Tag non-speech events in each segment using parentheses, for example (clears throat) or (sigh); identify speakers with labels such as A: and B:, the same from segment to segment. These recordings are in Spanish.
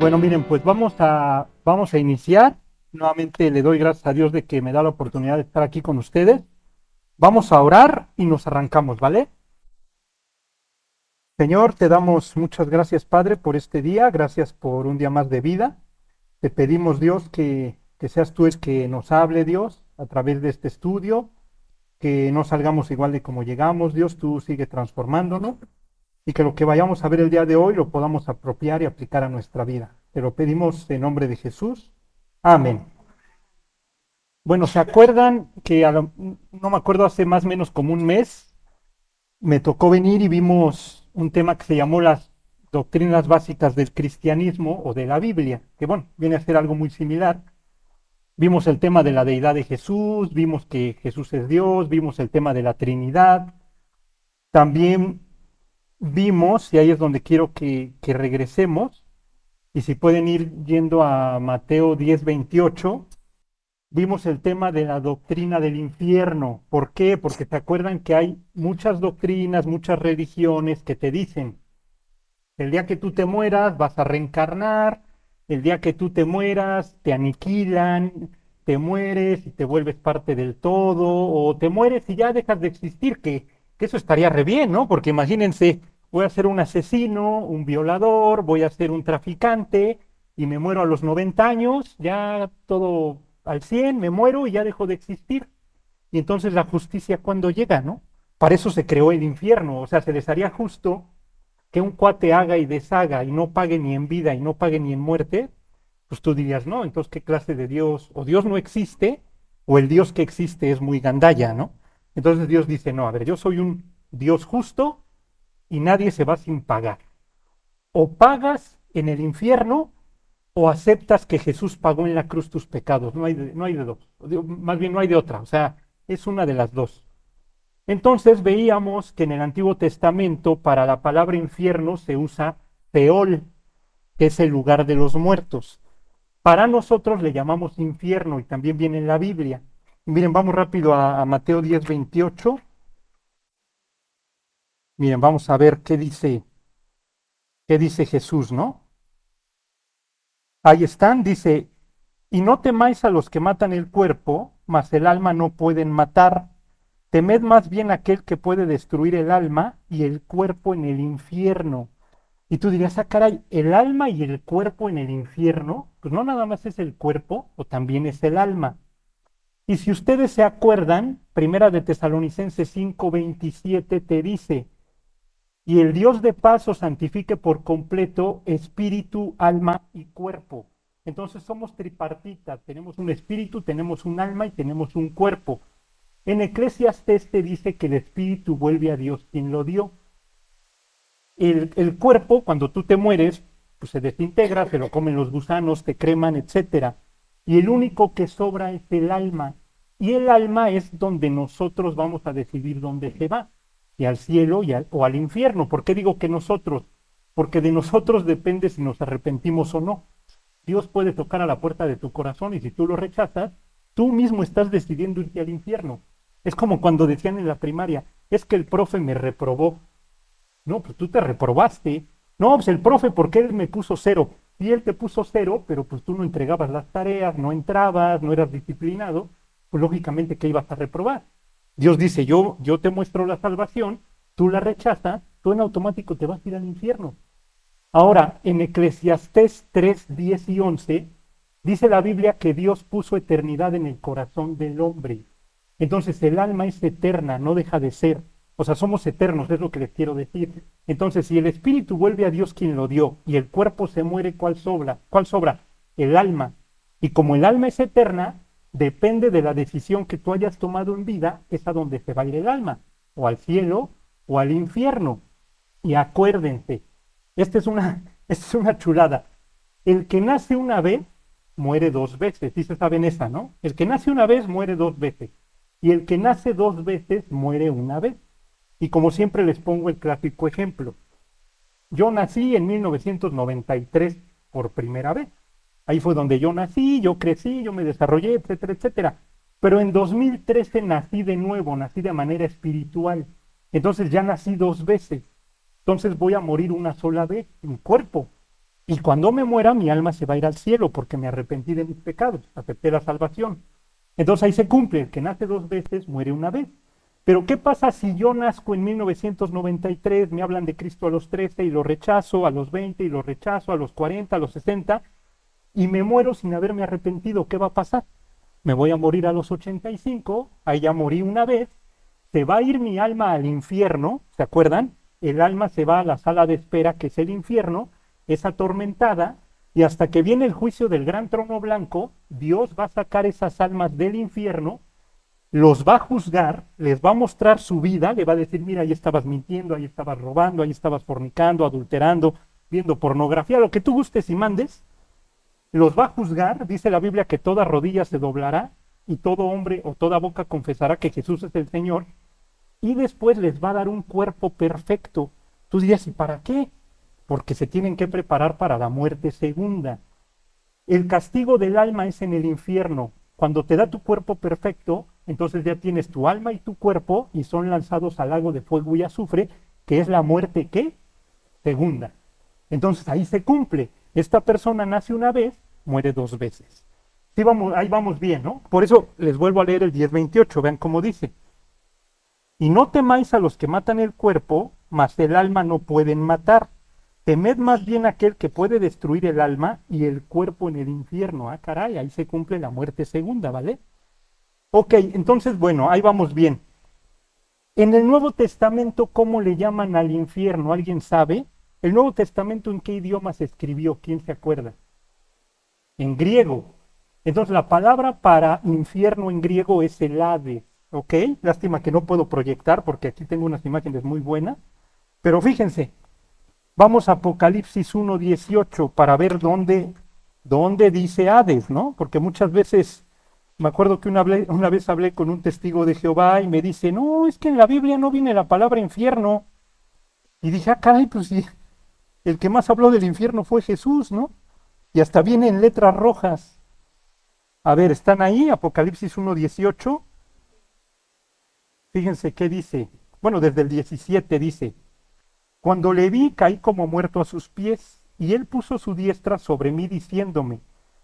A: Bueno, miren, pues vamos a, vamos a iniciar. Nuevamente le doy gracias a Dios de que me da la oportunidad de estar aquí con ustedes. Vamos a orar y nos arrancamos, ¿vale? Señor, te damos muchas gracias, Padre, por este día. Gracias por un día más de vida. Te pedimos, Dios, que, que seas tú el que nos hable, Dios, a través de este estudio. Que no salgamos igual de como llegamos, Dios. Tú sigue transformándonos y que lo que vayamos a ver el día de hoy lo podamos apropiar y aplicar a nuestra vida. Te lo pedimos en nombre de Jesús. Amén. Bueno, ¿se acuerdan que no me acuerdo hace más o menos como un mes me tocó venir y vimos un tema que se llamó las doctrinas básicas del cristianismo o de la Biblia, que bueno, viene a ser algo muy similar. Vimos el tema de la deidad de Jesús, vimos que Jesús es Dios, vimos el tema de la Trinidad. También vimos, y ahí es donde quiero que, regresemos, y si pueden ir yendo a Mateo 10, 28, vimos el tema de la doctrina del infierno. ¿Por qué? Porque se acuerdan que hay muchas doctrinas, muchas religiones que te dicen, el día que tú te mueras vas a reencarnar, el día que tú te mueras te aniquilan, te mueres y te vuelves parte del todo, o te mueres y ya dejas de existir, que, que eso estaría re bien, ¿no? Porque imagínense, voy a ser un asesino, un violador, voy a ser un traficante y me muero a los 90 años, ya todo al 100, me muero y ya dejo de existir. Y entonces la justicia cuando llega, ¿no? Para eso se creó el infierno, o sea, se les haría justo que un cuate haga y deshaga y no pague ni en vida y no pague ni en muerte, pues tú dirías, no, entonces qué clase de Dios, o Dios no existe, o el Dios que existe es muy gandalla, ¿no? Entonces Dios dice, no, a ver, yo soy un Dios justo y nadie se va sin pagar. O pagas en el infierno o aceptas que Jesús pagó en la cruz tus pecados. No hay de, no hay de dos. Más bien no hay de otra. O sea, es una de las dos. Entonces veíamos que en el Antiguo Testamento para la palabra infierno se usa Peol, que es el lugar de los muertos. Para nosotros le llamamos infierno y también viene en la Biblia. miren, vamos rápido a, a Mateo 10, 28. Miren, vamos a ver qué dice, qué dice Jesús, ¿no? Ahí están, dice, y no temáis a los que matan el cuerpo, mas el alma no pueden matar. Temed más bien aquel que puede destruir el alma y el cuerpo en el infierno. Y tú dirías, ah, caray, el alma y el cuerpo en el infierno, pues no nada más es el cuerpo, o también es el alma. Y si ustedes se acuerdan, Primera de Tesalonicenses 5:27 te dice, y el Dios de paz os santifique por completo espíritu, alma y cuerpo. Entonces somos tripartitas, tenemos un espíritu, tenemos un alma y tenemos un cuerpo. En Eclesiastes te dice que el espíritu vuelve a Dios quien lo dio. El, el cuerpo, cuando tú te mueres, pues se desintegra, se lo comen los gusanos, te creman, etc. Y el único que sobra es el alma. Y el alma es donde nosotros vamos a decidir dónde se va y al cielo y o al infierno. ¿Por qué digo que nosotros? Porque de nosotros depende si nos arrepentimos o no. Dios puede tocar a la puerta de tu corazón y si tú lo rechazas, tú mismo estás decidiendo irte al infierno. Es como cuando decían en la primaria, es que el profe me reprobó. No, pues tú te reprobaste. No, pues el profe, ¿por qué él me puso cero? Y él te puso cero, pero pues tú no entregabas las tareas, no entrabas, no eras disciplinado, pues lógicamente que ibas a reprobar. Dios dice, yo, yo te muestro la salvación, tú la rechazas, tú en automático te vas a ir al infierno. Ahora, en Eclesiastés 3, 10 y 11, dice la Biblia que Dios puso eternidad en el corazón del hombre. Entonces el alma es eterna, no deja de ser. O sea, somos eternos, es lo que les quiero decir. Entonces, si el espíritu vuelve a Dios quien lo dio y el cuerpo se muere, ¿cuál sobra? ¿Cuál sobra? El alma. Y como el alma es eterna, depende de la decisión que tú hayas tomado en vida, es a donde se va a ir el alma, o al cielo o al infierno. Y acuérdense, esta es una, (laughs) esta es una chulada. El que nace una vez muere dos veces, se saben esa, ¿no? El que nace una vez muere dos veces. Y el que nace dos veces muere una vez. Y como siempre les pongo el clásico ejemplo. Yo nací en 1993 por primera vez. Ahí fue donde yo nací, yo crecí, yo me desarrollé, etcétera, etcétera. Pero en 2013 nací de nuevo, nací de manera espiritual. Entonces ya nací dos veces. Entonces voy a morir una sola vez, en cuerpo. Y cuando me muera, mi alma se va a ir al cielo porque me arrepentí de mis pecados, acepté la salvación. Entonces ahí se cumple, el que nace dos veces muere una vez. Pero ¿qué pasa si yo nazco en 1993, me hablan de Cristo a los 13 y lo rechazo, a los 20 y lo rechazo, a los 40, a los 60, y me muero sin haberme arrepentido? ¿Qué va a pasar? Me voy a morir a los 85, ahí ya morí una vez, se va a ir mi alma al infierno, ¿se acuerdan? El alma se va a la sala de espera, que es el infierno, es atormentada, y hasta que viene el juicio del gran trono blanco, Dios va a sacar esas almas del infierno los va a juzgar, les va a mostrar su vida, le va a decir, mira, ahí estabas mintiendo, ahí estabas robando, ahí estabas fornicando, adulterando, viendo pornografía, lo que tú gustes y mandes, los va a juzgar, dice la Biblia que toda rodilla se doblará y todo hombre o toda boca confesará que Jesús es el Señor, y después les va a dar un cuerpo perfecto. Tú dirías, ¿y para qué? Porque se tienen que preparar para la muerte segunda. El castigo del alma es en el infierno. Cuando te da tu cuerpo perfecto, entonces ya tienes tu alma y tu cuerpo y son lanzados al lago de fuego y azufre, que es la muerte ¿qué? segunda. Entonces ahí se cumple. Esta persona nace una vez, muere dos veces. Sí, vamos, ahí vamos bien, ¿no? Por eso les vuelvo a leer el 10.28, vean cómo dice. Y no temáis a los que matan el cuerpo, mas el alma no pueden matar. Temed más bien aquel que puede destruir el alma y el cuerpo en el infierno. Ah, caray, ahí se cumple la muerte segunda, ¿vale? Ok, entonces, bueno, ahí vamos bien. En el Nuevo Testamento, ¿cómo le llaman al infierno? ¿Alguien sabe? ¿El Nuevo Testamento en qué idioma se escribió? ¿Quién se acuerda? En griego. Entonces, la palabra para infierno en griego es el Hades. ¿Ok? Lástima que no puedo proyectar porque aquí tengo unas imágenes muy buenas. Pero fíjense, vamos a Apocalipsis 1.18 para ver dónde, dónde dice Hades, ¿no? Porque muchas veces me acuerdo que una, vez hablé con un testigo de Jehová y me dice, no, es que en la Biblia no viene la palabra infierno. Y dije, ah, caray, pues el que más habló del infierno fue Jesús, ¿no? Y hasta viene en letras rojas. A ver, ¿están ahí? Apocalipsis 1.18. Fíjense qué dice. Bueno, desde el 17 dice, cuando le vi caí como muerto a sus pies, y él puso su diestra sobre mí diciéndome,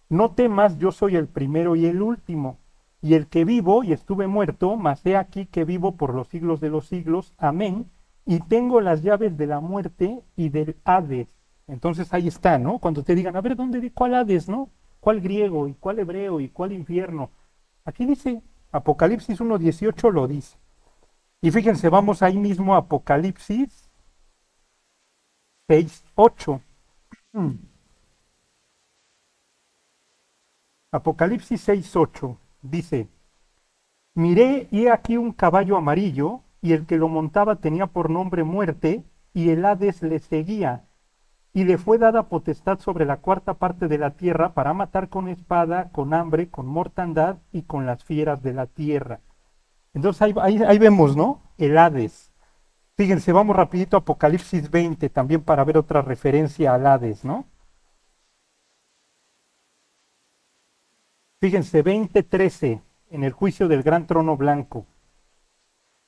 A: no temas, yo soy el primero y el último, y el que vivo y estuve muerto, mas he aquí que vivo por los siglos de los siglos. Amén. Y tengo las llaves de la muerte y del Hades. Entonces ahí está, ¿no? Cuando te digan, a ver, ¿dónde, cuál Hades, no? ¿Cuál griego y cuál hebreo y cuál infierno? Aquí dice, Apocalipsis 1.18 lo dice. Y fíjense, vamos ahí mismo a Apocalipsis 6.8. Apocalipsis 6.8 dice, miré y aquí un caballo amarillo, y el que lo montaba tenía por nombre muerte, y el Hades le seguía, y le fue dada potestad sobre la cuarta parte de la tierra para matar con espada, con hambre, con mortandad y con las fieras de la tierra. Entonces ahí, vemos, ¿no? El Hades. Fíjense, vamos rapidito a Apocalipsis 20 también para ver otra referencia al Hades, ¿no? Fíjense, 20:13 en el juicio del gran trono blanco.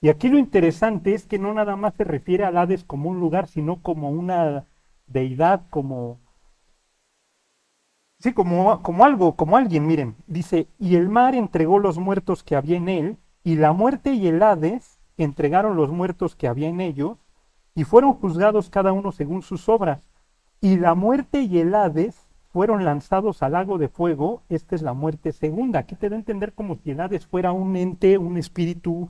A: Y aquí lo interesante es que no nada más se refiere al Hades como un lugar, sino como una deidad, como... Sí, como, como algo, como alguien, miren. Dice, y el mar entregó los muertos que había en él, y la muerte y el Hades entregaron los muertos que había en ellos, y fueron juzgados cada uno según sus obras. Y la muerte y el Hades fueron lanzados al lago de fuego, esta es la muerte segunda. Aquí te da a entender como si el Hades fuera un ente, un espíritu,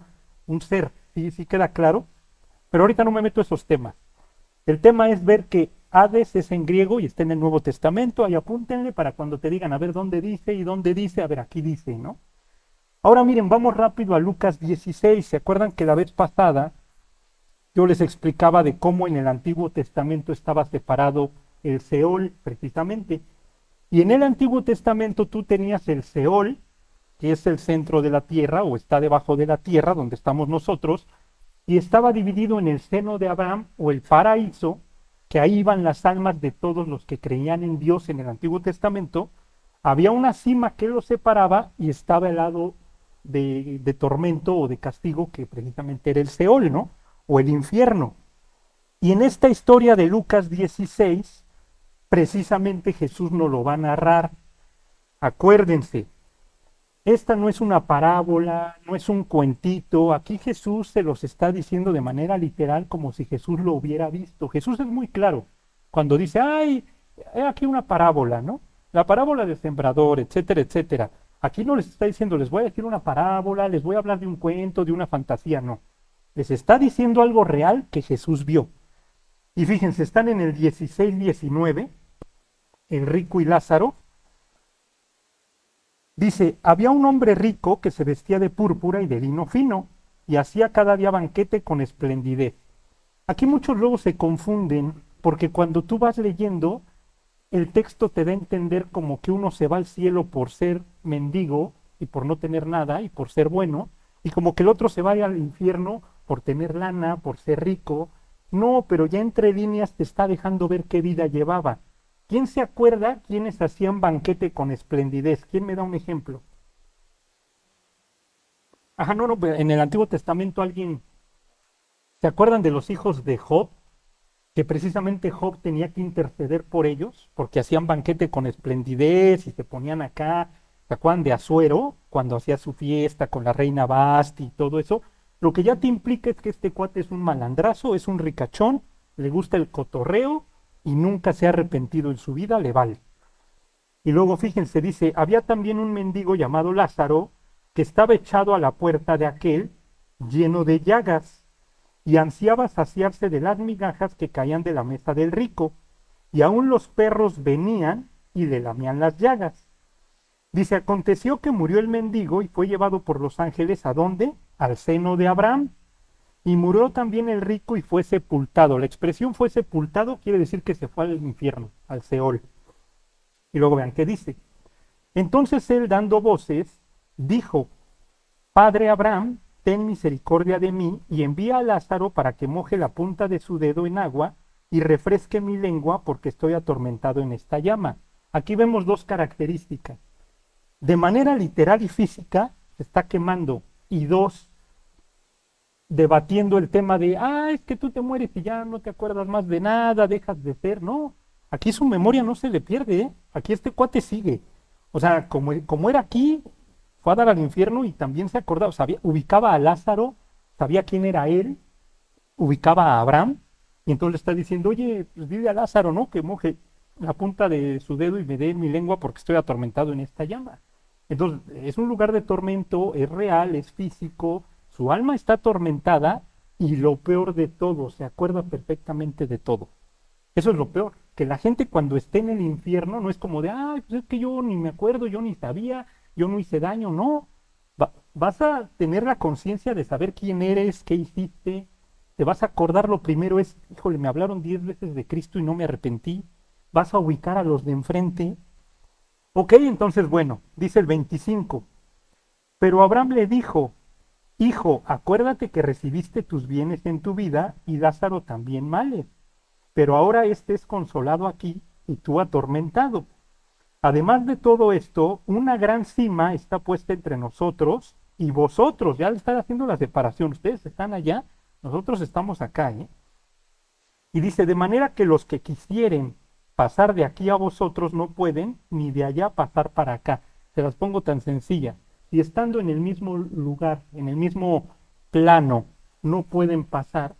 A: un ser. ¿Sí, sí queda claro? Pero ahorita no me meto a esos temas. El tema es ver que Hades es en griego y está en el Nuevo Testamento. Ahí apúntenle para cuando te digan a ver dónde dice y dónde dice. A ver, aquí dice, ¿no? Ahora miren, vamos rápido a Lucas 16. ¿Se acuerdan que la vez pasada yo les explicaba de cómo en el Antiguo Testamento estaba separado el Seol precisamente. Y en el Antiguo Testamento tú tenías el Seol, que es el centro de la tierra o está debajo de la tierra donde estamos nosotros, y estaba dividido en el seno de Abraham o el paraíso, que ahí iban las almas de todos los que creían en Dios en el Antiguo Testamento. Había una cima que los separaba y estaba el lado de, de tormento o de castigo que precisamente era el Seol, ¿no? O el infierno. Y en esta historia de Lucas 16, precisamente Jesús nos lo va a narrar. Acuérdense, esta no es una parábola, no es un cuentito, aquí Jesús se los está diciendo de manera literal como si Jesús lo hubiera visto. Jesús es muy claro cuando dice, ay, hay aquí una parábola, ¿no? La parábola del sembrador, etcétera, etcétera. Aquí no les está diciendo, les voy a decir una parábola, les voy a hablar de un cuento, de una fantasía, no. Les está diciendo algo real que Jesús vio. Y fíjense, están en el 16-19, el rico y Lázaro. Dice, había un hombre rico que se vestía de púrpura y de lino fino, y hacía cada día banquete con esplendidez. Aquí muchos luego se confunden, porque cuando tú vas leyendo, el texto te da a entender como que uno se va al cielo por ser mendigo y por no tener nada y por ser bueno, y como que el otro se vaya al infierno por tener lana, por ser rico. No, pero ya entre líneas te está dejando ver qué vida llevaba. ¿Quién se acuerda quiénes hacían banquete con esplendidez? ¿Quién me da un ejemplo? Ajá, no, no, en el Antiguo Testamento alguien... ¿Se acuerdan de los hijos de Job? que precisamente Job tenía que interceder por ellos, porque hacían banquete con esplendidez y se ponían acá, ¿se acuerdan de Azuero? Cuando hacía su fiesta con la reina Basti y todo eso. Lo que ya te implica es que este cuate es un malandrazo, es un ricachón, le gusta el cotorreo y nunca se ha arrepentido en su vida, le vale. Y luego fíjense, dice, había también un mendigo llamado Lázaro que estaba echado a la puerta de aquel lleno de llagas y ansiaba saciarse de las migajas que caían de la mesa del rico, y aún los perros venían y le lamían las llagas. Dice, aconteció que murió el mendigo y fue llevado por los ángeles a dónde? Al seno de Abraham. Y murió también el rico y fue sepultado. La expresión fue sepultado quiere decir que se fue al infierno, al Seol. Y luego vean qué dice. Entonces él, dando voces, dijo, Padre Abraham, ten misericordia de mí y envía a Lázaro para que moje la punta de su dedo en agua y refresque mi lengua porque estoy atormentado en esta llama. Aquí vemos dos características. De manera literal y física se está quemando y dos, debatiendo el tema de, ah, es que tú te mueres y ya no te acuerdas más de nada, dejas de ser. No, aquí su memoria no se le pierde, ¿eh? aquí este cuate sigue. O sea, como, como era aquí, fue a dar al infierno y también se acordaba, sabía, ubicaba a Lázaro, sabía quién era él, ubicaba a Abraham, y entonces le está diciendo, oye, pues dile a Lázaro, ¿no? Que moje la punta de su dedo y me dé mi lengua porque estoy atormentado en esta llama. Entonces, es un lugar de tormento, es real, es físico, su alma está atormentada y lo peor de todo, se acuerda perfectamente de todo. Eso es lo peor, que la gente cuando esté en el infierno no es como de, ay, pues es que yo ni me acuerdo, yo ni sabía, yo no hice daño, no. vas a tener la conciencia de saber quién eres, qué hiciste. Te vas a acordar lo primero es, híjole, me hablaron diez veces de Cristo y no me arrepentí. Vas a ubicar a los de enfrente. Ok, entonces bueno, dice el 25. Pero Abraham le dijo, Hijo, acuérdate que recibiste tus bienes en tu vida y Lázaro también males. Pero ahora este es consolado aquí y tú atormentado. Además de todo esto, una gran cima está puesta entre nosotros y vosotros. Ya le están haciendo la separación. Ustedes están allá, nosotros estamos acá. ¿eh? Y dice, de manera que los que quisieren pasar de aquí a vosotros no pueden, ni de allá pasar para acá. Se las pongo tan sencilla. Si estando en el mismo lugar, en el mismo plano, no pueden pasar,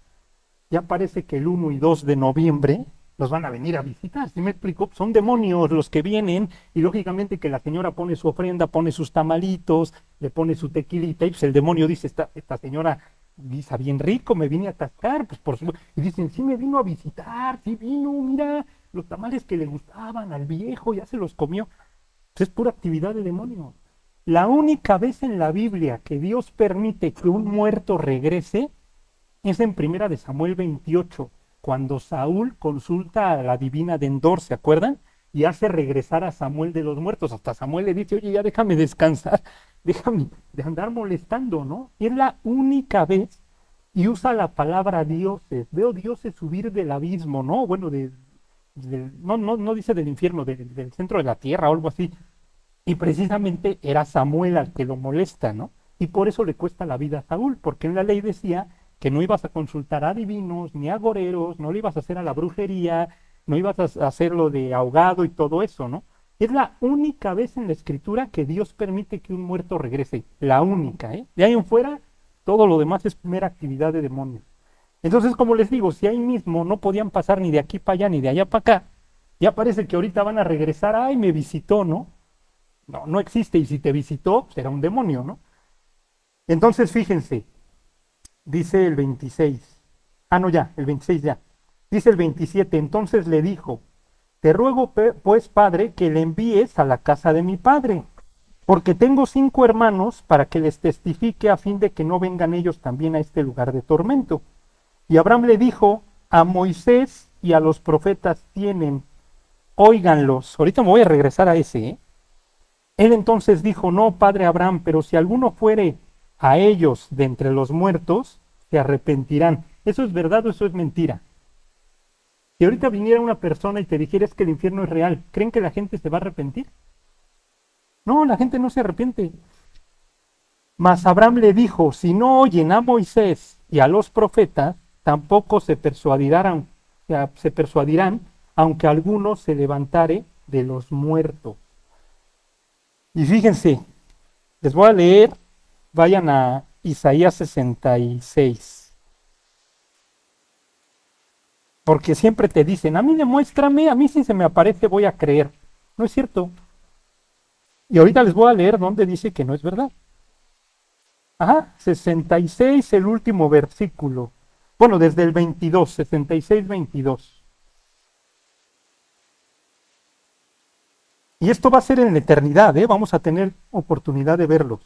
A: ya parece que el 1 y 2 de noviembre los van a venir a visitar. ¿Sí me explico? Son demonios los que vienen y lógicamente que la señora pone su ofrenda, pone sus tamalitos, le pone su tequilita y pues el demonio dice, esta, esta señora guisa bien rico, me vine a atascar, pues por supuesto. Y dicen, sí me vino a visitar, sí vino, mira, los tamales que le gustaban al viejo, ya se los comió. Pues es pura actividad de demonio. La única vez en la Biblia que Dios permite que un muerto regrese es en primera de Samuel 28 cuando Saúl consulta a la divina de Endor, ¿se acuerdan? Y hace regresar a Samuel de los muertos. Hasta Samuel le dice, oye, ya déjame descansar, (laughs) déjame de andar molestando, ¿no? Y es la única vez y usa la palabra dioses. Veo dioses subir del abismo, ¿no? Bueno, de, no, no, no dice del infierno, del centro de la tierra o algo así. Y precisamente era Samuel al que lo molesta, ¿no? Y por eso le cuesta la vida a Saúl, porque en la ley decía que no ibas a consultar a divinos ni a goreros, no le ibas a hacer a la brujería, no ibas a hacerlo de ahogado y todo eso, ¿no? Es la única vez en la escritura que Dios permite que un muerto regrese. La única, ¿eh? De ahí en fuera, todo lo demás es mera actividad de demonios. Entonces, como les digo, si ahí mismo no podían pasar ni de aquí para allá ni de allá para acá, ya parece que ahorita van a regresar, ay, me visitó, ¿no? No, no existe, y si te visitó, será un demonio, ¿no? Entonces, fíjense, dice el 26, ah, no, ya, el 26 ya, dice el 27, entonces le dijo, te ruego, pues, Padre, que le envíes a la casa de mi Padre, porque tengo cinco hermanos para que les testifique a fin de que no vengan ellos también a este lugar de tormento. Y Abraham le dijo, a Moisés y a los profetas tienen, óiganlos. Ahorita me voy a regresar a ese. ¿eh? Él entonces dijo, no, padre Abraham, pero si alguno fuere a ellos de entre los muertos, se arrepentirán. ¿Eso es verdad o eso es mentira? Si ahorita viniera una persona y te dijera es que el infierno es real, ¿creen que la gente se va a arrepentir? No, la gente no se arrepiente. Mas Abraham le dijo, si no oyen a Moisés y a los profetas, tampoco se persuadirán, se persuadirán, aunque alguno se levantare de los muertos. Y fíjense, les voy a leer, vayan a Isaías 66. Porque siempre te dicen, a mí demuéstrame, a mí si se me aparece voy a creer. No es cierto. Y ahorita les voy a leer donde dice que no es verdad. Ajá, 66, el último versículo. Bueno, desde el 22, 66, 22. Y esto va a ser en la eternidad, ¿eh? vamos a tener oportunidad de verlo.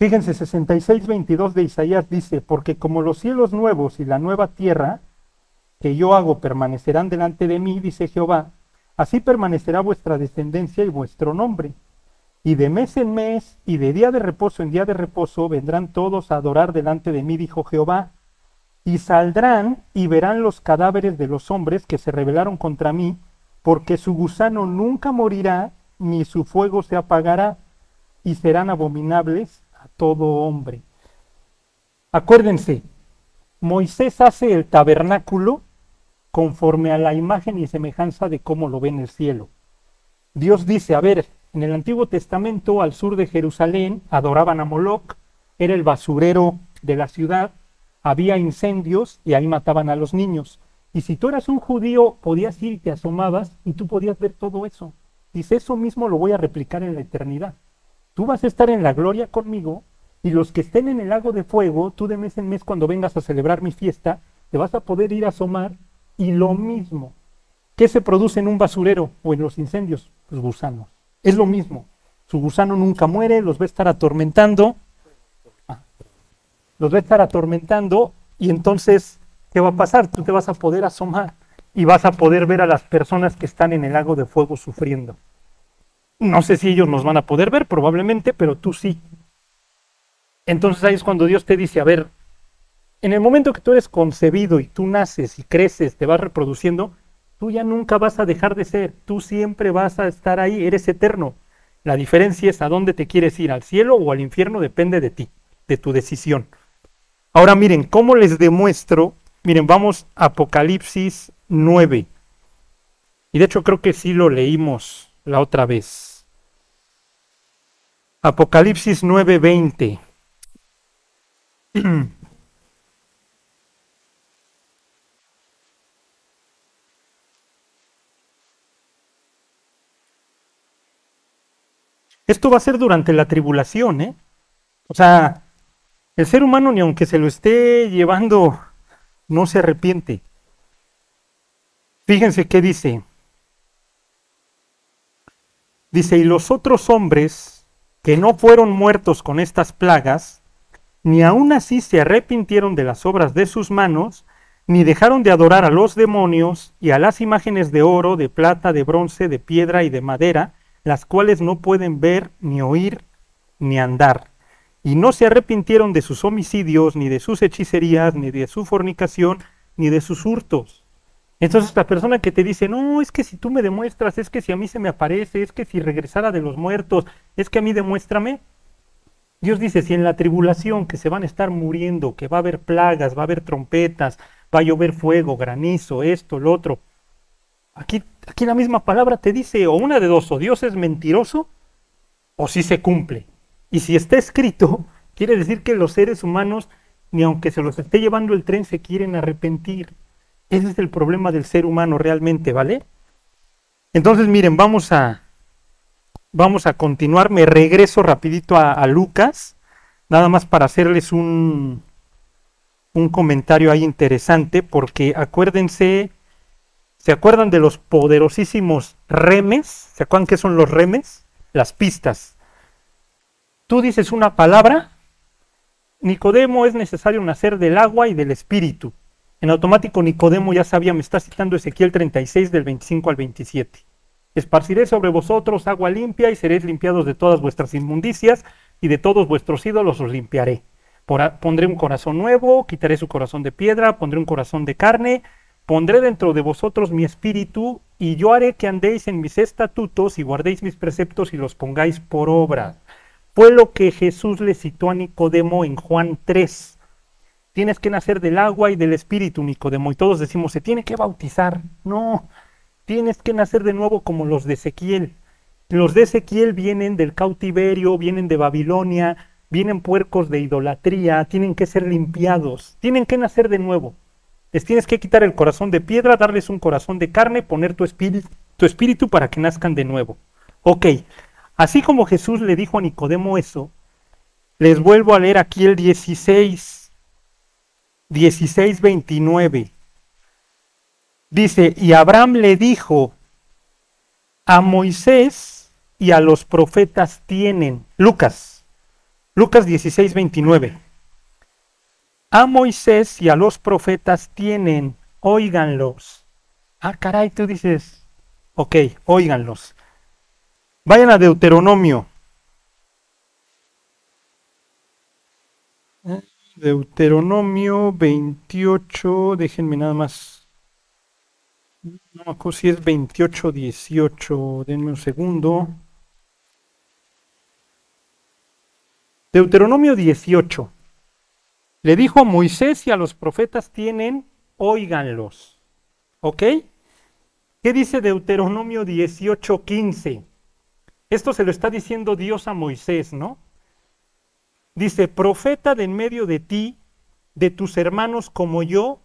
A: Fíjense, 66, 22 de Isaías dice, porque como los cielos nuevos y la nueva tierra que yo hago permanecerán delante de mí, dice Jehová, así permanecerá vuestra descendencia y vuestro nombre. Y de mes en mes y de día de reposo en día de reposo vendrán todos a adorar delante de mí, dijo Jehová. Y saldrán y verán los cadáveres de los hombres que se rebelaron contra mí, porque su gusano nunca morirá, ni su fuego se apagará, y serán abominables a todo hombre. Acuérdense, Moisés hace el tabernáculo conforme a la imagen y semejanza de cómo lo ve en el cielo. Dios dice, a ver, en el Antiguo Testamento, al sur de Jerusalén, adoraban a Moloch, era el basurero de la ciudad, había incendios y ahí mataban a los niños. Y si tú eras un judío, podías ir y te asomabas y tú podías ver todo eso. Dice, eso mismo lo voy a replicar en la eternidad. Tú vas a estar en la gloria conmigo y los que estén en el lago de fuego, tú de mes en mes cuando vengas a celebrar mi fiesta, te vas a poder ir a asomar y lo mismo. ¿Qué se produce en un basurero o en los incendios? Los gusanos. Es lo mismo. Su gusano nunca muere, los va a estar atormentando. Ah, los va a estar atormentando y entonces, ¿qué va a pasar? Tú te vas a poder asomar y vas a poder ver a las personas que están en el lago de fuego sufriendo. No sé si ellos nos van a poder ver, probablemente, pero tú sí. Entonces ahí es cuando Dios te dice, a ver, en el momento que tú eres concebido y tú naces y creces, te vas reproduciendo, tú ya nunca vas a dejar de ser, tú siempre vas a estar ahí, eres eterno. La diferencia es a dónde te quieres ir, al cielo o al infierno, depende de ti, de tu decisión. Ahora miren, ¿cómo les demuestro? Miren, vamos a Apocalipsis 9. Y de hecho creo que sí lo leímos la otra vez. Apocalipsis 9:20. (clears throat) Esto va a ser durante la tribulación, ¿eh? O sea, el ser humano ni aunque se lo esté llevando, no se arrepiente. Fíjense qué dice. Dice, y los otros hombres que no fueron muertos con estas plagas, ni aun así se arrepintieron de las obras de sus manos, ni dejaron de adorar a los demonios y a las imágenes de oro, de plata, de bronce, de piedra y de madera, las cuales no pueden ver, ni oír, ni andar. Y no se arrepintieron de sus homicidios, ni de sus hechicerías, ni de su fornicación, ni de sus hurtos. Entonces la persona que te dice, no, es que si tú me demuestras, es que si a mí se me aparece, es que si regresara de los muertos, es que a mí demuéstrame. Dios dice, si en la tribulación que se van a estar muriendo, que va a haber plagas, va a haber trompetas, va a llover fuego, granizo, esto, lo otro, Aquí, aquí la misma palabra te dice, o una de dos, o Dios es mentiroso, o si se cumple. Y si está escrito, (laughs) quiere decir que los seres humanos, ni aunque se los esté llevando el tren, se quieren arrepentir. Ese es el problema del ser humano realmente, ¿vale? Entonces, miren, vamos a, vamos a continuar. Me regreso rapidito a, Lucas, nada más para hacerles un, un comentario ahí interesante, porque acuérdense, ¿se acuerdan de los poderosísimos remes? ¿Se acuerdan qué son los remes? Las pistas. Tú dices una palabra, Nicodemo es necesario nacer del agua y del espíritu. En automático Nicodemo ya sabía, me está citando Ezequiel 36 del 25 al 27. Esparciré sobre vosotros agua limpia y seréis limpiados de todas vuestras inmundicias y de todos vuestros ídolos os limpiaré. pondré un corazón nuevo, quitaré su corazón de piedra, pondré un corazón de carne, pondré dentro de vosotros mi espíritu y yo haré que andéis en mis estatutos y guardéis mis preceptos y los pongáis por obra. Fue lo que Jesús le citó a Nicodemo en Juan 3. Tienes que nacer del agua y del espíritu, Nicodemo. Y todos decimos, se tiene que bautizar. No, tienes que nacer de nuevo como los de Ezequiel. Los de Ezequiel vienen del cautiverio, vienen de Babilonia, vienen puercos de idolatría, tienen que ser limpiados, tienen que nacer de nuevo. Les tienes que quitar el corazón de piedra, darles un corazón de carne, poner tu espíritu, tu espíritu para que nazcan de nuevo. Ok, así como Jesús le dijo a Nicodemo eso, les vuelvo a leer aquí el 16, 16, 29. Dice, y Abraham le dijo, a Moisés y a los profetas tienen, Lucas, Lucas 16, 29. A Moisés y a los profetas tienen, óiganlos. Ah, caray, tú dices, ok, óiganlos. Vayan a Deuteronomio. Deuteronomio 28, déjenme nada más no me acuerdo si es 28 18. Denme un segundo. Deuteronomio 18. Le dijo a Moisés y a los profetas tienen, óiganlos. ¿Ok? ¿Qué dice Deuteronomio 18, 15? Esto se lo está diciendo Dios a Moisés, ¿no? Dice, profeta de en medio de ti, de tus hermanos como yo,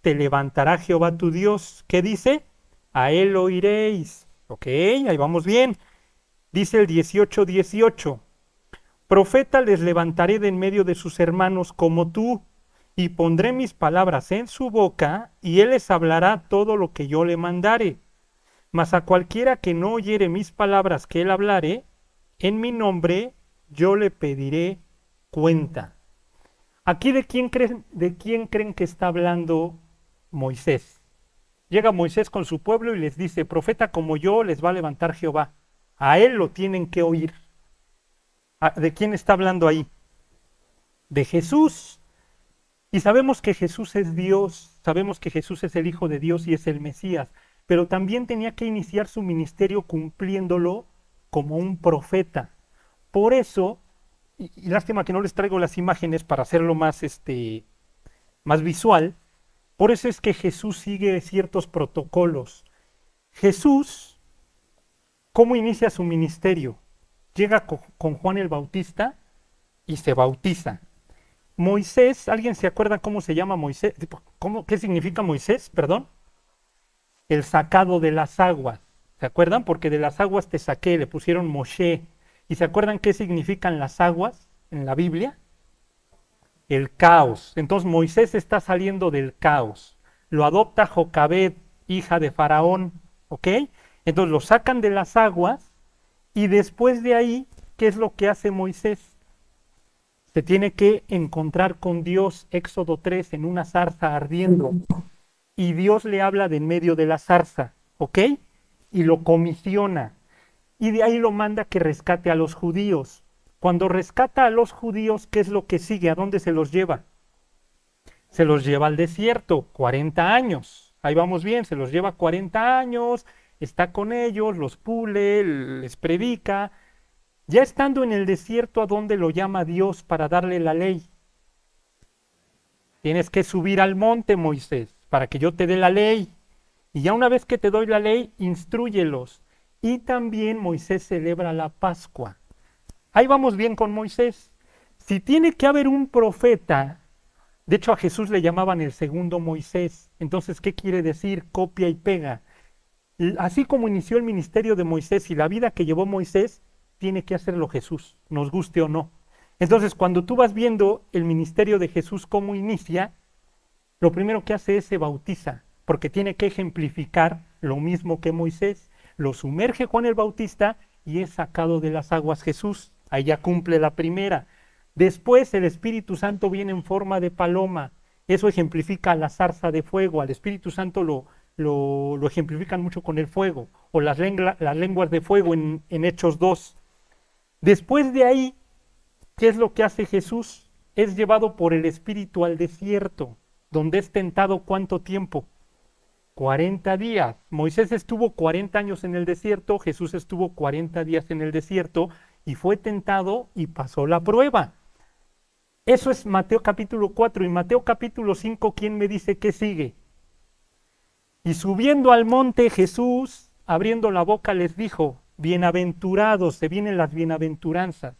A: te levantará Jehová tu Dios. ¿Qué dice? A él oiréis. Ok, ahí vamos bien. Dice el 18, 18. Profeta les levantaré de en medio de sus hermanos como tú, y pondré mis palabras en su boca, y él les hablará todo lo que yo le mandare. Mas a cualquiera que no oyere mis palabras que él hablare, en mi nombre yo le pediré cuenta. Aquí de quién creen, de quién creen que está hablando Moisés. Llega Moisés con su pueblo y les dice, profeta como yo les va a levantar Jehová. A él lo tienen que oír. Ah, ¿De quién está hablando ahí? De Jesús. Y sabemos que Jesús es Dios, sabemos que Jesús es el Hijo de Dios y es el Mesías, pero también tenía que iniciar su ministerio cumpliéndolo como un profeta. Por eso, y, lástima que no les traigo las imágenes para hacerlo más, este, más visual, por eso es que Jesús sigue ciertos protocolos. Jesús, ¿cómo inicia su ministerio? Llega con Juan el Bautista y se bautiza. Moisés, ¿alguien se acuerda cómo se llama Moisés? ¿Cómo, ¿Qué significa Moisés? Perdón. El sacado de las aguas. ¿Se acuerdan? Porque de las aguas te saqué, le pusieron Moshe. ¿Y se acuerdan qué significan las aguas en la Biblia? el caos. Entonces Moisés está saliendo del caos. Lo adopta Jocabed, hija de Faraón, ¿ok? Entonces lo sacan de las aguas y después de ahí, ¿qué es lo que hace Moisés? Se tiene que encontrar con Dios, Éxodo 3, en una zarza ardiendo. Y Dios le habla de en medio de la zarza, ¿ok? Y lo comisiona. Y de ahí lo manda que rescate a los judíos. Cuando rescata a los judíos, ¿qué es lo que sigue? ¿A dónde se los lleva? Se los lleva al desierto, 40 años. Ahí vamos bien, se los lleva 40 años, está con ellos, los pule, les predica. Ya estando en el desierto, ¿a dónde lo llama Dios para darle la ley? Tienes que subir al monte, Moisés, para que yo te dé la ley. Y ya una vez que te doy la ley, instruyelos. Y también Moisés celebra la Pascua. Ahí vamos bien con Moisés. Si tiene que haber un profeta, de hecho a Jesús le llamaban el segundo Moisés. Entonces, ¿qué quiere decir? Copia y pega. Así como inició el ministerio de Moisés y la vida que llevó Moisés, tiene que hacerlo Jesús, nos guste o no. Entonces, cuando tú vas viendo el ministerio de Jesús cómo inicia, lo primero que hace es se bautiza, porque tiene que ejemplificar lo mismo que Moisés. Lo sumerge Juan el Bautista y es sacado de las aguas Jesús. Ahí ya cumple la primera. Después el Espíritu Santo viene en forma de paloma. Eso ejemplifica la zarza de fuego. Al Espíritu Santo lo, lo, ejemplifican mucho con el fuego. O las, las lenguas de fuego en, en Hechos 2. Después de ahí, ¿qué es lo que hace Jesús? Es llevado por el Espíritu al desierto, donde es tentado cuánto tiempo? 40 días. Moisés estuvo 40 años en el desierto, Jesús estuvo 40 días en el desierto y fue tentado y pasó la prueba. Eso es Mateo capítulo 4 y Mateo capítulo 5, ¿quién me dice qué sigue? Y subiendo al monte Jesús, abriendo la boca, les dijo, bienaventurados, se vienen las bienaventuranzas.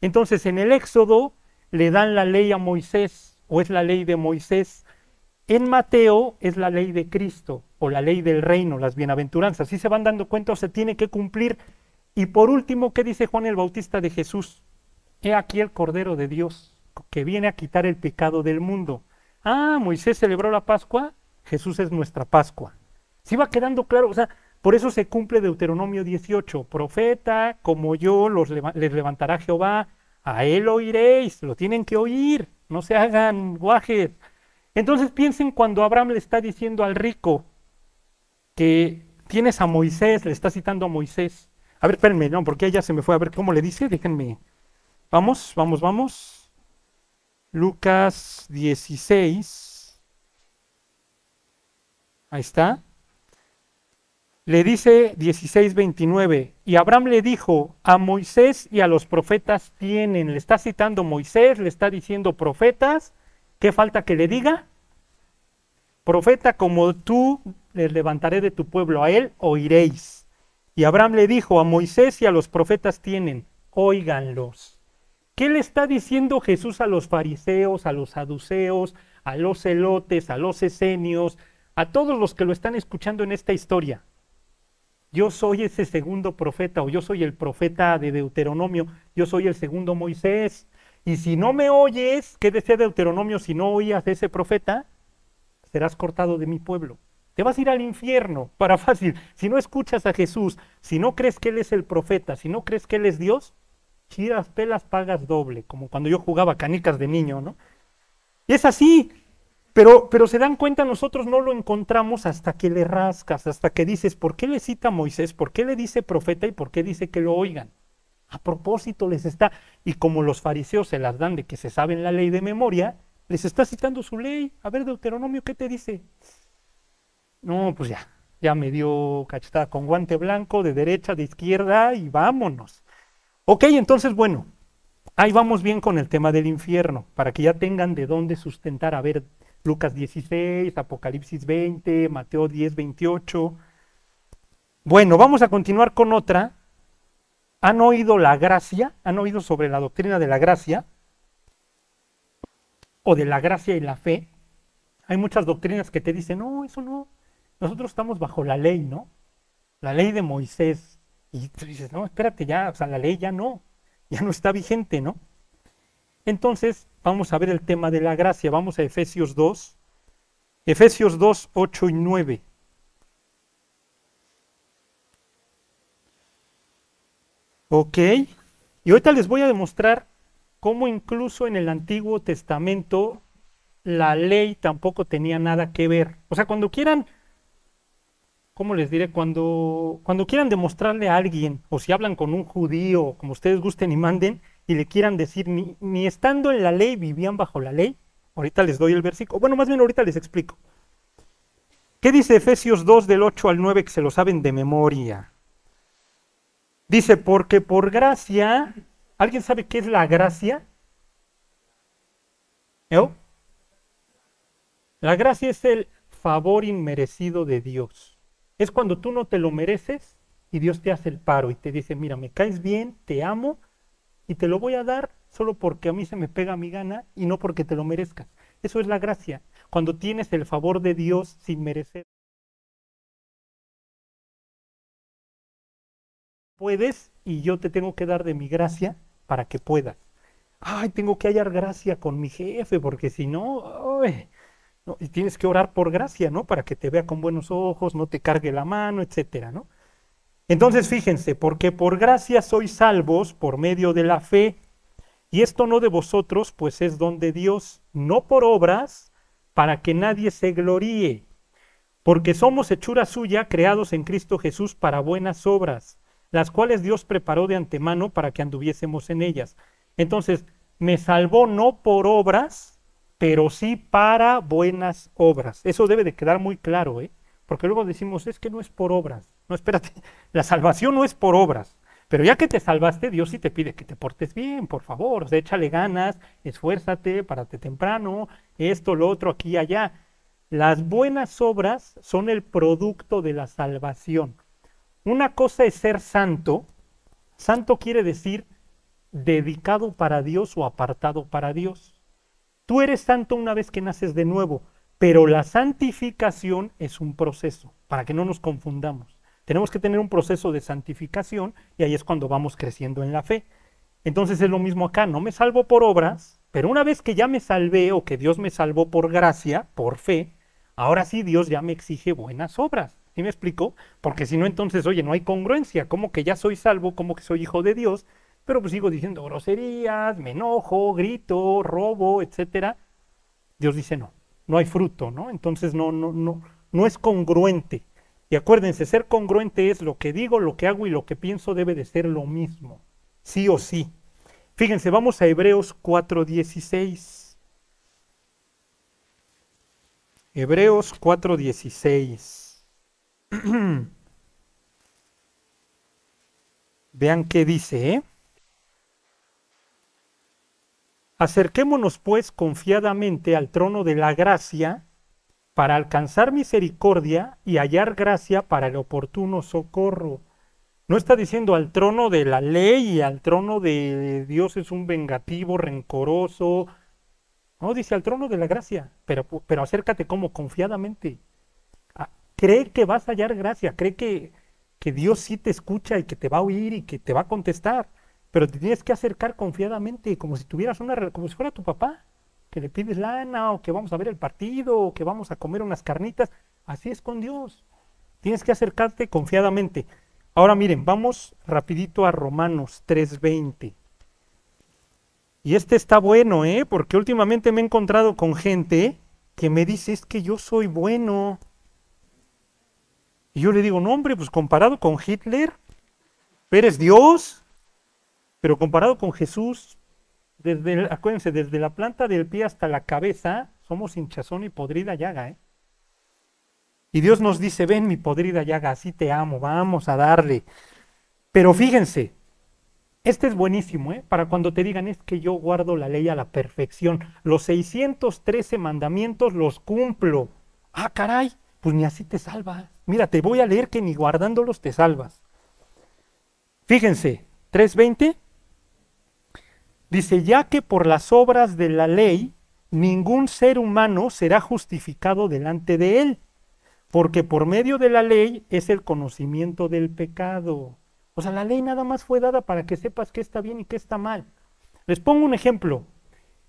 A: Entonces en el Éxodo le dan la ley a Moisés, o es la ley de Moisés. En Mateo es la ley de Cristo, o la ley del reino, las bienaventuranzas. Si se van dando cuenta, o se tiene que cumplir. Y por último, ¿qué dice Juan el Bautista de Jesús? He aquí el Cordero de Dios, que viene a quitar el pecado del mundo. Ah, Moisés celebró la Pascua, Jesús es nuestra Pascua. Si va quedando claro, o sea, por eso se cumple Deuteronomio 18, profeta como yo los les levantará Jehová, a él oiréis, lo tienen que oír, no se hagan guajes. Entonces piensen cuando Abraham le está diciendo al rico que tienes a Moisés, le está citando a Moisés. A ver, espérenme, no, porque ya se me fue a ver cómo le dice, déjenme. Vamos, vamos, vamos. Lucas 16. Ahí está le dice 16:29, y Abraham le dijo, a Moisés y a los profetas tienen, le está citando Moisés, le está diciendo profetas, ¿qué falta que le diga? Profeta como tú les levantaré de tu pueblo, a él oiréis. Y Abraham le dijo, a Moisés y a los profetas tienen, óiganlos. ¿Qué le está diciendo Jesús a los fariseos, a los saduceos, a los celotes, a los esenios, a todos los que lo están escuchando en esta historia? yo soy ese segundo profeta o yo soy el profeta de Deuteronomio, yo soy el segundo Moisés. Y si no me oyes, ¿qué decía Deuteronomio? Si no oías a ese profeta, serás cortado de mi pueblo. Te vas a ir al infierno, para fácil. Si no escuchas a Jesús, si no crees que Él es el profeta, si no crees que Él es Dios, chiras pelas pagas doble, como cuando yo jugaba canicas de niño, ¿no? Y es así, pero, pero se dan cuenta, nosotros no lo encontramos hasta que le rascas, hasta que dices, ¿por qué le cita Moisés? ¿Por qué le dice profeta y por qué dice que lo oigan? A propósito les está, y como los fariseos se las dan de que se saben la ley de memoria, les está citando su ley. A ver, Deuteronomio, ¿qué te dice? No, pues ya, ya me dio cachetada con guante blanco, de derecha, de izquierda, y vámonos. Ok, entonces, bueno, ahí vamos bien con el tema del infierno, para que ya tengan de dónde sustentar. A ver, Lucas 16, Apocalipsis 20, Mateo 10, 28. Bueno, vamos a continuar con otra. ¿Han oído la gracia? ¿Han oído sobre la doctrina de la gracia? ¿O de la gracia y la fe? Hay muchas doctrinas que te dicen, no, eso no. Nosotros estamos bajo la ley, ¿no? La ley de Moisés. Y tú dices, no, espérate ya, o sea, la ley ya no, ya no está vigente, ¿no? Entonces, vamos a ver el tema de la gracia. Vamos a Efesios 2. Efesios 2, 8 y 9. Ok. Y ahorita les voy a demostrar cómo incluso en el Antiguo Testamento la ley tampoco tenía nada que ver. O sea, cuando quieran, ¿cómo les diré? Cuando, cuando quieran demostrarle a alguien, o si hablan con un judío, como ustedes gusten y manden, y le quieran decir, ni, estando en la ley vivían bajo la ley. Ahorita les doy el versículo. Bueno, más bien ahorita les explico. ¿Qué dice Efesios 2 del 8 al 9 que se lo saben de memoria? Dice, porque por gracia, ¿alguien sabe qué es la gracia? ¿Eh? La gracia es el favor inmerecido de Dios. Es cuando tú no te lo mereces y Dios te hace el paro y te dice, mira, me caes bien, te amo y te lo voy a dar solo porque a mí se me pega mi gana y no porque te lo merezcas. Eso es la gracia, cuando tienes el favor de Dios sin merecer. Puedes y yo te tengo que dar de mi gracia para que puedas. Ay, tengo que hallar gracia con mi jefe porque si no, no, y tienes que orar por gracia, ¿no? Para que te vea con buenos ojos, no te cargue la mano, etcétera, ¿no? Entonces fíjense, porque por gracia sois salvos por medio de la fe, y esto no de vosotros, pues es don de Dios, no por obras, para que nadie se gloríe, porque somos hechura suya, creados en Cristo Jesús para buenas obras, las cuales Dios preparó de antemano para que anduviésemos en ellas. Entonces, me salvó no por obras, pero sí para buenas obras. Eso debe de quedar muy claro, ¿eh? Porque luego decimos, es que no es por obras. No, espérate, (laughs) la salvación no es por obras. Pero ya que te salvaste, Dios sí te pide que te portes bien, por favor. O sea, échale ganas, esfuérzate, párate temprano, esto, lo otro, aquí allá. Las buenas obras son el producto de la salvación. Una cosa es ser santo. Santo quiere decir dedicado para Dios o apartado para Dios. Tú eres santo una vez que naces de nuevo, pero la santificación es un proceso, para que no nos confundamos. Tenemos que tener un proceso de santificación y ahí es cuando vamos creciendo en la fe. Entonces es lo mismo acá, no me salvo por obras, pero una vez que ya me salvé o que Dios me salvó por gracia, por fe, ahora sí Dios ya me exige buenas obras. ¿Sí me explico? Porque si no, entonces, oye, no hay congruencia. como que ya soy salvo? como que soy hijo de Dios? pero pues sigo diciendo groserías, me enojo, grito, robo, etcétera. Dios dice no, no hay fruto, ¿no? Entonces no, no, no, no es congruente. Y acuérdense, ser congruente es lo que digo, lo que hago y lo que pienso debe de ser lo mismo, sí o sí. Fíjense, vamos a Hebreos 4.16. Hebreos 4.16. (clears throat) Vean qué dice, ¿eh? Acerquémonos pues confiadamente al trono de la gracia para alcanzar misericordia y hallar gracia para el oportuno socorro. No está diciendo al trono de la ley al trono de Dios es un vengativo, rencoroso. No, dice al trono de la gracia, pero, pero acércate como confiadamente. Cree que vas a hallar gracia, cree que, que Dios sí te escucha y que te va a oír y que te va a contestar. Pero te tienes que acercar confiadamente, como si tuvieras una como si fuera tu papá, que le pides lana, o que vamos a ver el partido, o que vamos a comer unas carnitas. Así es con Dios. Tienes que acercarte confiadamente. Ahora miren, vamos rapidito a Romanos 3:20. Y este está bueno, ¿eh? Porque últimamente me he encontrado con gente que me dice, es que yo soy bueno. Y yo le digo, no hombre, pues comparado con Hitler, eres Dios. Pero comparado con Jesús, desde, acuérdense, desde la planta del pie hasta la cabeza, somos hinchazón y podrida llaga, ¿eh? Y Dios nos dice, ven mi podrida llaga, así te amo, vamos a darle. Pero fíjense, este es buenísimo, ¿eh? Para cuando te digan, es que yo guardo la ley a la perfección. Los 613 mandamientos los cumplo. Ah, caray, pues ni así te salvas. Mira, te voy a leer que ni guardándolos te salvas. Fíjense, 320 Dice, ya que por las obras de la ley ningún ser humano será justificado delante de él, porque por medio de la ley es el conocimiento del pecado. O sea, la ley nada más fue dada para que sepas qué está bien y qué está mal. Les pongo un ejemplo.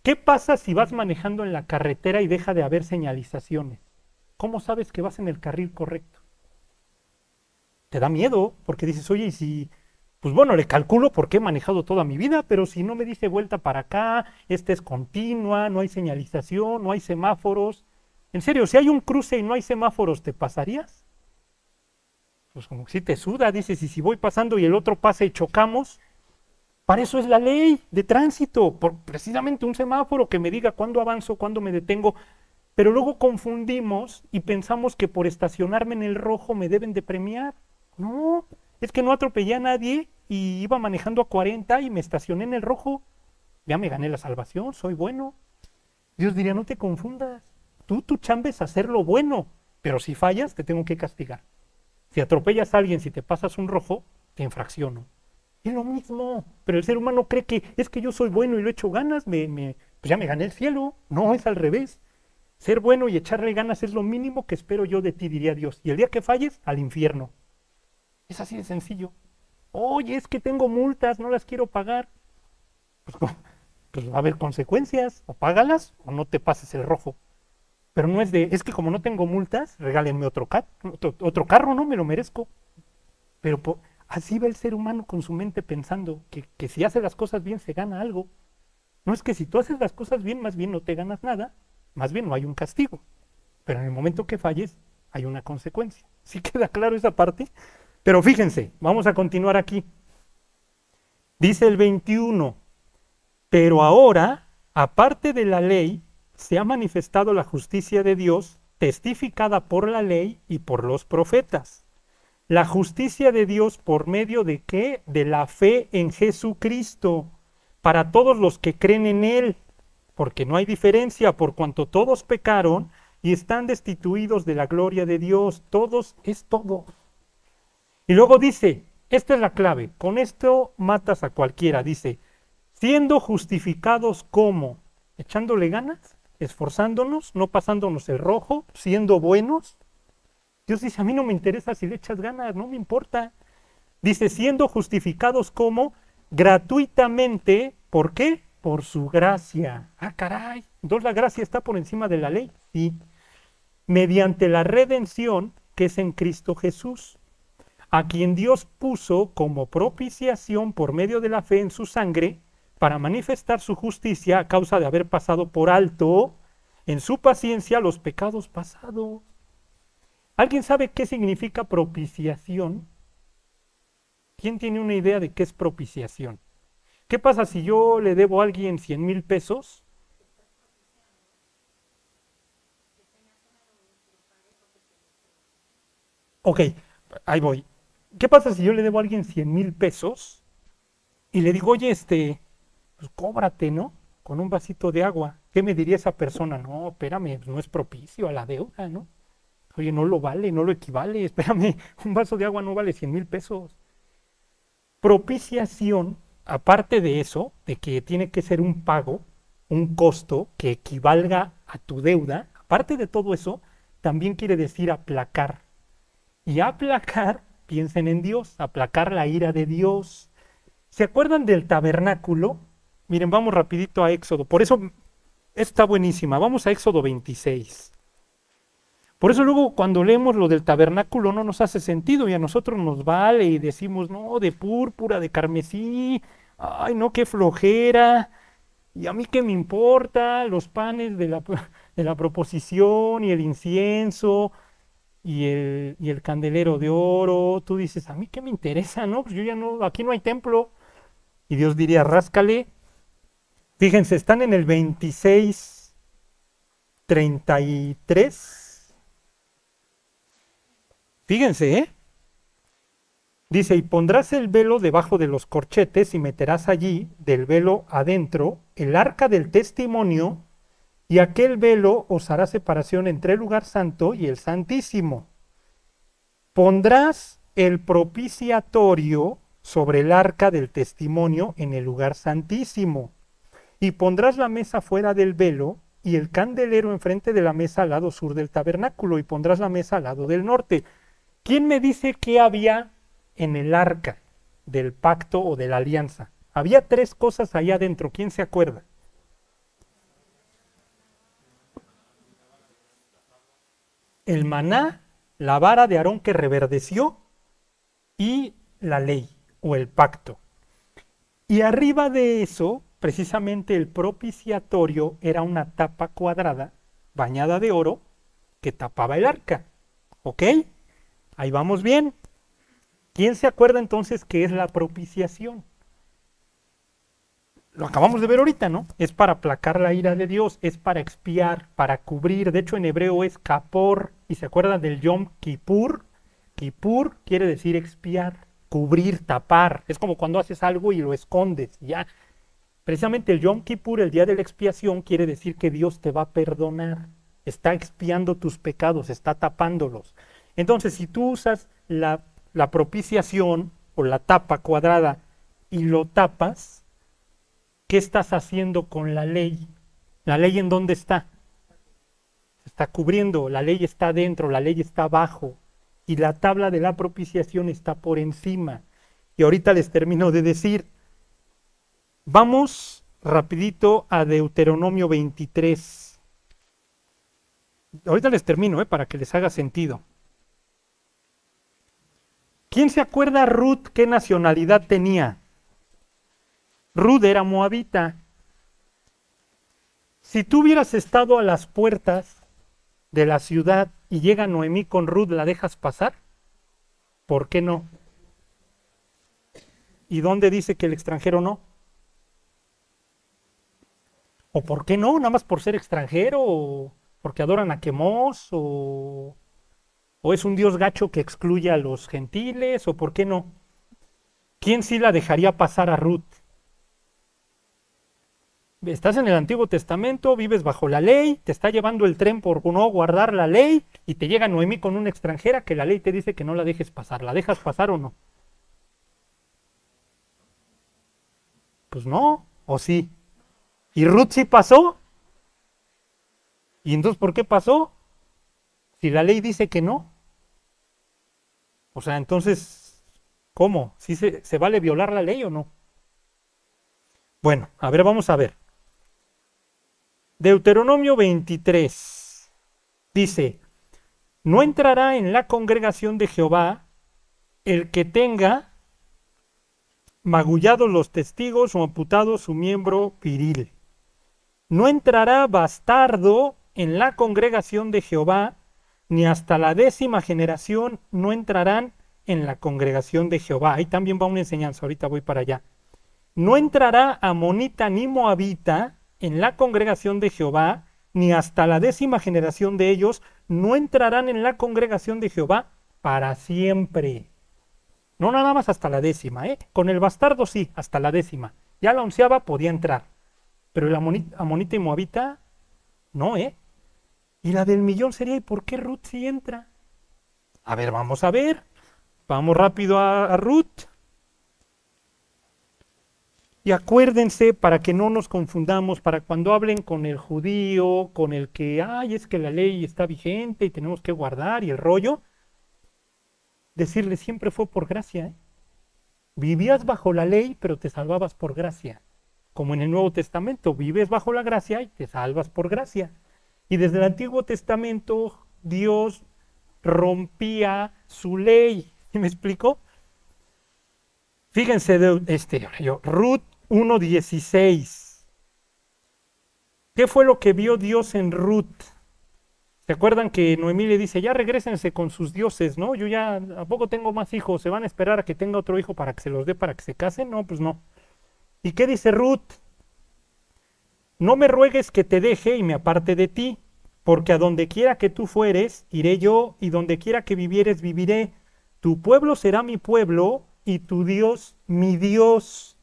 A: ¿Qué pasa si vas manejando en la carretera y deja de haber señalizaciones? ¿Cómo sabes que vas en el carril correcto? Te da miedo porque dices, oye, ¿y si pues bueno, le calculo porque he manejado toda mi vida, pero si no me dice vuelta para acá, esta es continua, no hay señalización, no hay semáforos. En serio, si hay un cruce y no hay semáforos, ¿te pasarías? Pues como si te suda, dices, y si voy pasando y el otro pasa y chocamos, para eso es la ley de tránsito, por precisamente un semáforo que me diga cuándo avanzo, cuándo me detengo. Pero luego confundimos y pensamos que por estacionarme en el rojo me deben de premiar. No, es que no atropellé a nadie y iba manejando a 40 y me estacioné en el rojo. Ya me gané la salvación, soy bueno. Dios diría, no te confundas. Tú, tu chamba es hacer lo bueno. Pero si fallas, te tengo que castigar. Si atropellas a alguien, si te pasas un rojo, te infracciono. Es lo mismo. Pero el ser humano cree que es que yo soy bueno y lo he hecho ganas, me, me, pues ya me gané el cielo. No, es al revés. Ser bueno y echarle ganas es lo mínimo que espero yo de ti, diría Dios. Y el día que falles, al infierno. Es así de sencillo. Oye, es que tengo multas, no las quiero pagar. Pues, pues va a haber consecuencias. O págalas o no te pases el rojo. Pero no es de, es que como no tengo multas, regálenme otro, otro, carro, ¿no? Me lo merezco. Pero así va el ser humano con su mente pensando que, que si hace las cosas bien se gana algo. No es que si tú haces las cosas bien, más bien no te ganas nada, más bien no hay un castigo. Pero en el momento que falles, hay una consecuencia. (laughs) ¿Sí queda claro esa parte? Pero fíjense, vamos a continuar aquí. Dice el 21, pero ahora, aparte de la ley, se ha manifestado la justicia de Dios, testificada por la ley y por los profetas. La justicia de Dios por medio de qué? De la fe en Jesucristo, para todos los que creen en Él, porque no hay diferencia por cuanto todos pecaron y están destituidos de la gloria de Dios. Todos es todo. Y luego dice, esta es la clave, con esto matas a cualquiera, dice, siendo justificados como, echándole ganas, esforzándonos, no pasándonos el rojo, siendo buenos. Dios dice, a mí no me interesa si le echas ganas, no me importa. Dice, siendo justificados como gratuitamente, ¿por qué? Por su gracia. Ah, caray. Entonces la gracia está por encima de la ley. Sí. Mediante la redención que es en Cristo Jesús, a quien Dios puso como propiciación por medio de la fe en su sangre, para manifestar su justicia a causa de haber pasado por alto en su paciencia los pecados pasados. ¿Alguien sabe qué significa propiciación? ¿Quién tiene una idea de qué es propiciación? ¿Qué pasa si yo le debo a alguien 100 mil pesos? Ok, ahí voy. ¿Qué pasa si yo le debo a alguien 100 mil pesos y le digo, oye, este, pues cóbrate, ¿no? Con un vasito de agua. ¿Qué me diría esa persona? No, espérame, no es propicio a la deuda, ¿no? Oye, no lo vale, no lo equivale, (laughs) espérame, un vaso de agua no vale 100 mil pesos. Propiciación, aparte de eso, de que tiene que ser un pago, un costo que equivalga a tu deuda, aparte de todo eso, también quiere decir aplacar. Y aplacar, (laughs) piensen en Dios, aplacar la ira de Dios. ¿Se acuerdan del tabernáculo? Miren, vamos rapidito a Éxodo. Por eso está buenísima. Vamos a Éxodo 26. Por eso luego cuando leemos lo del tabernáculo no nos hace sentido y a nosotros nos vale y decimos, no, de púrpura, de carmesí, ay, no, qué flojera. Y a mí qué me importa los panes de la, (laughs) de la proposición y el incienso y el, y el candelero de oro. Tú dices, a mí qué me interesa, ¿no? Pues yo ya no, aquí no hay templo. Y Dios diría, ráscale Fíjense, están en el 26, 33. Fíjense, ¿eh? Dice, y pondrás el velo debajo de los corchetes y meterás allí, del velo adentro, el arca del testimonio, y aquel velo os hará separación entre el lugar santo y el santísimo. Pondrás el propiciatorio sobre el arca del testimonio en el lugar santísimo y pondrás la mesa fuera del velo y el candelero enfrente de la mesa al lado sur del tabernáculo y pondrás la mesa al lado del norte. ¿Quién me dice qué había en el arca del pacto o de la alianza? Había tres cosas allá adentro. ¿Quién se acuerda? El maná, la vara de Aarón que reverdeció y la ley o el pacto. Y arriba de eso precisamente el propiciatorio era una tapa cuadrada bañada de oro que tapaba el arca. ¿Ok? Ahí vamos bien. ¿Quién se acuerda entonces qué es la propiciación? Lo acabamos de ver ahorita, ¿no? Es para aplacar la ira de Dios, es para expiar, para cubrir. De hecho, en hebreo es kapor. ¿Y se acuerdan del Yom Kippur? Kippur quiere decir expiar, cubrir, tapar. Es como cuando haces algo y lo escondes. Ya Precisamente el Yom Kippur, el día de la expiación, quiere decir que Dios te va a perdonar. está expiando tus pecados, está tapándolos. Entonces, si tú usas la, la propiciación o la tapa cuadrada y lo tapas, ¿qué estás haciendo con la ley? ¿La ley en dónde está? Se está cubriendo, la ley está dentro, la ley está abajo y la tabla de la propiciación está por encima. Y ahorita les termino de decir, vamos rapidito a Deuteronomio 23. Ahorita les termino, ¿eh? para que les haga sentido. ¿Quién se acuerda Ruth qué nacionalidad tenía? Ruth era moabita. Si tú hubieras estado a las puertas de la ciudad y llega Noemí con Ruth, ¿la dejas pasar? ¿Por qué no? ¿Y dónde dice que el extranjero no? ¿O por qué no? Nada más por ser extranjero, o porque adoran a Quemos, o, o es un dios gacho que excluye a los gentiles, o por qué no. ¿Quién sí la dejaría pasar a Ruth? Estás en el Antiguo Testamento, vives bajo la ley, te está llevando el tren por no guardar la ley y te llega Noemí con una extranjera que la ley te dice que no la dejes pasar. ¿La dejas pasar o no? Pues no, o sí. ¿Y Ruth sí pasó? ¿Y entonces por qué pasó? Si la ley dice que no. O sea, entonces, ¿cómo? ¿Sí se, se vale violar la ley o no? Bueno, a ver, vamos a ver. Deuteronomio 23 dice, no entrará en la congregación de Jehová el que tenga magullados los testigos o amputado su miembro viril no entrará bastardo en la congregación de Jehová, ni hasta la décima generación no entrarán en la congregación de Jehová. Ahí también va una enseñanza, ahorita voy para allá. No entrará amonita ni moabita en la congregación de Jehová, ni hasta la décima generación de ellos no entrarán en la congregación de Jehová para siempre. No nada más hasta la décima, ¿eh? Con el bastardo sí, hasta la décima. Ya la onceava podía entrar. Pero la amonita y moabita, no, ¿eh? Y la del millón sería, ¿y por qué Ruth sí entra? A ver, vamos a ver. Vamos rápido a, a Ruth. Y acuérdense, para que no nos confundamos, para cuando hablen con el judío, con el que, ay, es que la ley está vigente y tenemos que guardar y el rollo, decirle siempre fue por gracia. ¿eh? Vivías bajo la ley, pero te salvabas por gracia como en el Nuevo Testamento, vives bajo la gracia y te salvas por gracia. Y desde el Antiguo Testamento Dios rompía su ley. (laughs) ¿Me explico? Fíjense, de este, yo, Ruth 1.16. ¿Qué fue lo que vio Dios en Ruth? ¿Se acuerdan que Noemí le dice, ya regresense con sus dioses, ¿no? Yo ya, ¿a poco tengo más hijos? ¿Se van a esperar a que tenga otro hijo para que se los dé, para que se casen? No, pues no. ¿Y qué dice Ruth? No me ruegues que te deje y me aparte de ti, porque a donde quiera que tú fueres, iré yo, y donde quiera que vivieres, viviré. Tu pueblo será mi pueblo, y tu Dios mi Dios.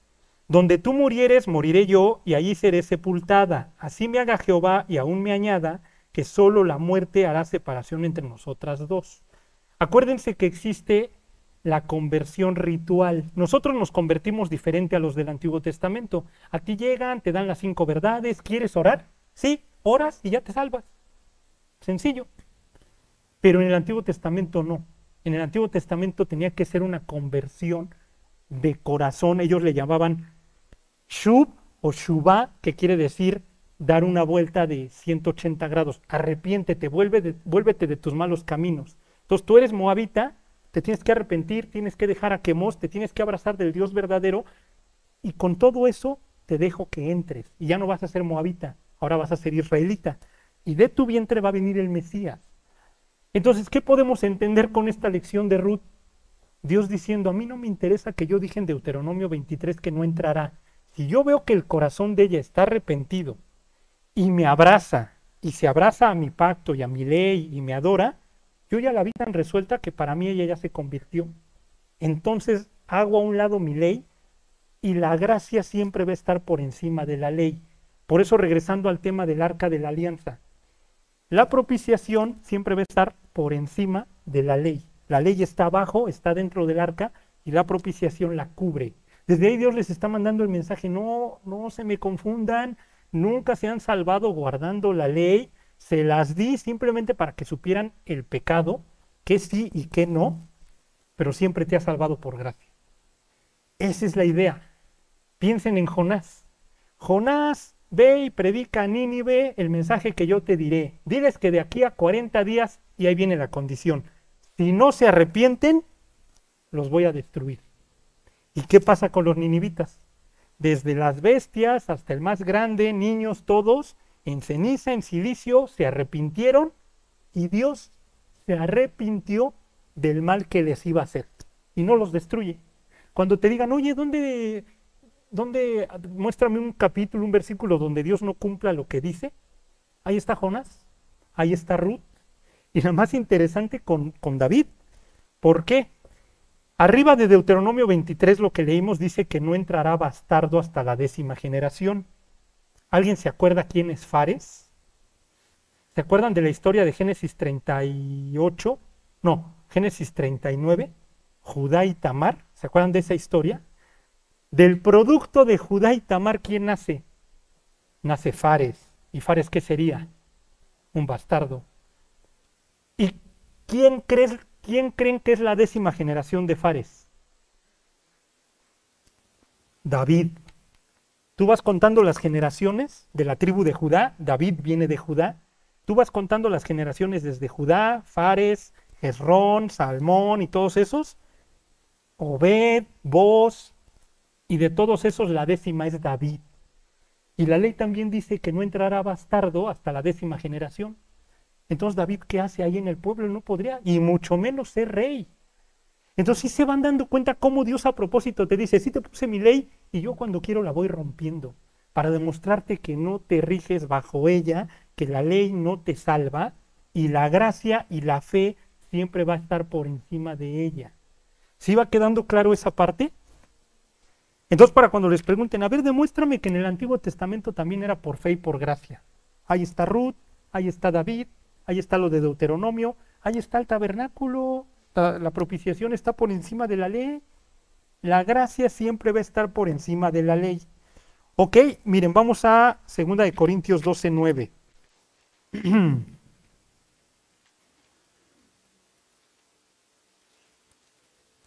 A: Donde tú murieres, moriré yo, y allí seré sepultada. Así me haga Jehová, y aún me añada, que solo la muerte hará separación entre nosotras dos. Acuérdense que existe la conversión ritual. Nosotros nos convertimos diferente a los del Antiguo Testamento. A ti llegan, te dan las cinco verdades, ¿quieres orar? Sí, oras y ya te salvas. Sencillo. Pero en el Antiguo Testamento no. En el Antiguo Testamento tenía que ser una conversión de corazón. Ellos le llamaban shub o shubá, que quiere decir dar una vuelta de 180 grados. Arrepiéntete, vuélvete de tus malos caminos. Entonces tú eres moabita, te tienes que arrepentir, tienes que dejar a Quemos, te tienes que abrazar del Dios verdadero y con todo eso te dejo que entres y ya no vas a ser moabita, ahora vas a ser israelita y de tu vientre va a venir el Mesías. Entonces, ¿qué podemos entender con esta lección de Ruth? Dios diciendo, a mí no me interesa que yo dije en Deuteronomio 23 que no entrará. Si yo veo que el corazón de ella está arrepentido y me abraza y se abraza a mi pacto y a mi ley y me adora, yo ya la vi tan resuelta que para mí ella ya se convirtió. Entonces hago a un lado mi ley y la gracia siempre va a estar por encima de la ley. Por eso regresando al tema del arca de la alianza, La propiciación siempre va a estar por encima de la ley. La ley está abajo, está dentro del arca y la propiciación la cubre. Desde ahí Dios les está mandando el mensaje, no, no se me confundan, nunca se han salvado guardando la ley, se las di simplemente para que supieran el pecado, que sí y que no, pero siempre te ha salvado por gracia. Esa es la idea. Piensen en Jonás. Jonás Ve y predica a Nínive el mensaje que yo te diré. Diles que de aquí a 40 días, y ahí viene la condición, si no se arrepienten, los voy a destruir. ¿Y qué pasa con los ninivitas? Desde las bestias hasta el más grande, niños todos, en ceniza, en silicio, se arrepintieron y Dios se arrepintió del mal que les iba a hacer y no los destruye. Cuando te digan, oye, ¿dónde ¿Dónde? Muéstrame un capítulo, un versículo donde Dios no cumpla lo que dice. Ahí está Jonás, ahí está Ruth. Y lo más interesante con, con David. ¿Por qué? Arriba de Deuteronomio 23 lo que leímos dice que no entrará bastardo hasta la décima generación. ¿Alguien se acuerda quién es Fares? ¿Se acuerdan de la historia de Génesis 38? No, Génesis 39, Judá y Tamar. ¿Se acuerdan de esa historia? Del producto de Judá y Tamar, ¿quién nace? Nace Fares. ¿Y Fares qué sería? Un bastardo. ¿Y quién, quién creen que es la décima generación de Fares? David. Tú vas contando las generaciones de la tribu de Judá, David viene de Judá. Tú vas contando las generaciones desde Judá, Fares, Esrón, Salmón y todos esos. Obed, Boz, y de todos esos la décima es David. Y la ley también dice que no entrará bastardo hasta la décima generación. Entonces David, ¿qué hace ahí en el pueblo? No podría, y mucho menos ser rey. Entonces sí se van dando cuenta cómo Dios a propósito te dice, sí te puse mi ley y yo cuando quiero la voy rompiendo, para demostrarte que no te riges bajo ella, que la ley no te salva y la gracia y la fe siempre va a estar por encima de ella. ¿Sí va quedando claro esa parte? Entonces, para cuando les pregunten, a ver, demuéstrame que en el Antiguo Testamento también era por fe y por gracia. Ahí está Ruth, ahí está David, ahí está lo de Deuteronomio, ahí está el tabernáculo, la, propiciación está por encima de la ley. La gracia siempre va a estar por encima de la ley. Ok, miren, vamos a 2 de Corintios 12, 9.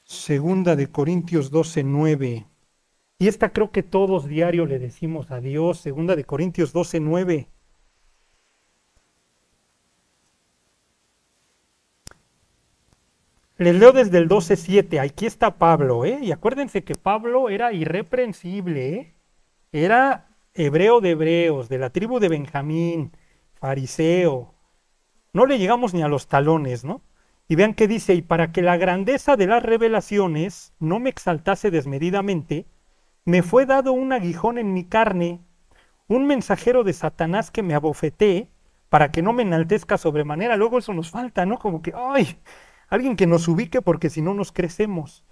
A: Segunda de Corintios 12, 9. (clears throat) Y esta creo que todos diario le decimos a Dios, segunda de Corintios 12, 9. Les leo desde el 12.7, aquí está Pablo, ¿eh? Y acuérdense que Pablo era irreprensible, ¿eh? Era hebreo de hebreos, de la tribu de Benjamín, fariseo. No le llegamos ni a los talones, ¿no? Y vean qué dice, y para que la grandeza de las revelaciones no me exaltase desmedidamente, me fue dado un aguijón en mi carne, un mensajero de Satanás que me abofeté para que no me enaltezca sobremanera. Luego eso nos falta, ¿no? Como que, ay, alguien que nos ubique porque si no nos crecemos.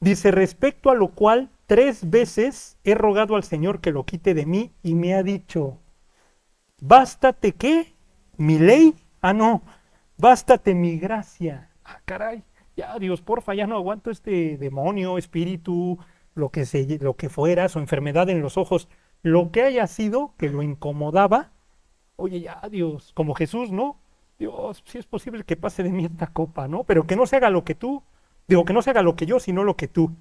A: Dice, respecto a lo cual tres veces he rogado al Señor que lo quite de mí y me ha dicho, bástate qué, mi ley, ah no, bástate mi gracia. Ah, caray, ya Dios, porfa, ya no aguanto este demonio, espíritu, lo que, se, lo que fuera, su enfermedad en los ojos, lo que haya sido que lo incomodaba, oye ya Dios, como Jesús, ¿no? Dios, si es posible que pase de mí esta copa, ¿no? Pero que no se haga lo que tú, digo, que no se haga lo que yo, sino lo que tú.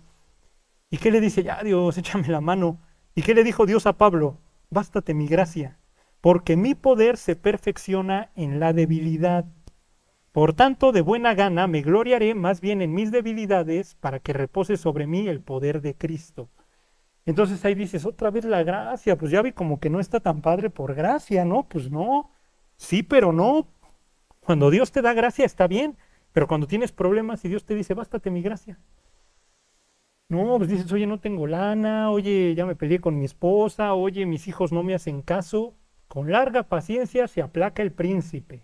A: ¿Y qué le dice? Ya Dios, (laughs) échame la mano. ¿Y qué le dijo Dios a Pablo? Bástate mi gracia, porque mi poder se perfecciona en la debilidad. Por tanto, de buena gana me gloriaré más bien en mis debilidades para que repose sobre mí el poder de Cristo. Entonces ahí dices, otra vez la gracia, pues ya vi como que no está tan padre por gracia, ¿no? Pues no, sí, pero no. Cuando Dios te da gracia está bien, pero cuando tienes problemas y Dios te dice, bástate mi gracia. No, pues dices, oye, no tengo lana, oye, ya me peleé con mi esposa, oye, mis hijos no me hacen caso. Con larga paciencia se aplaca el príncipe.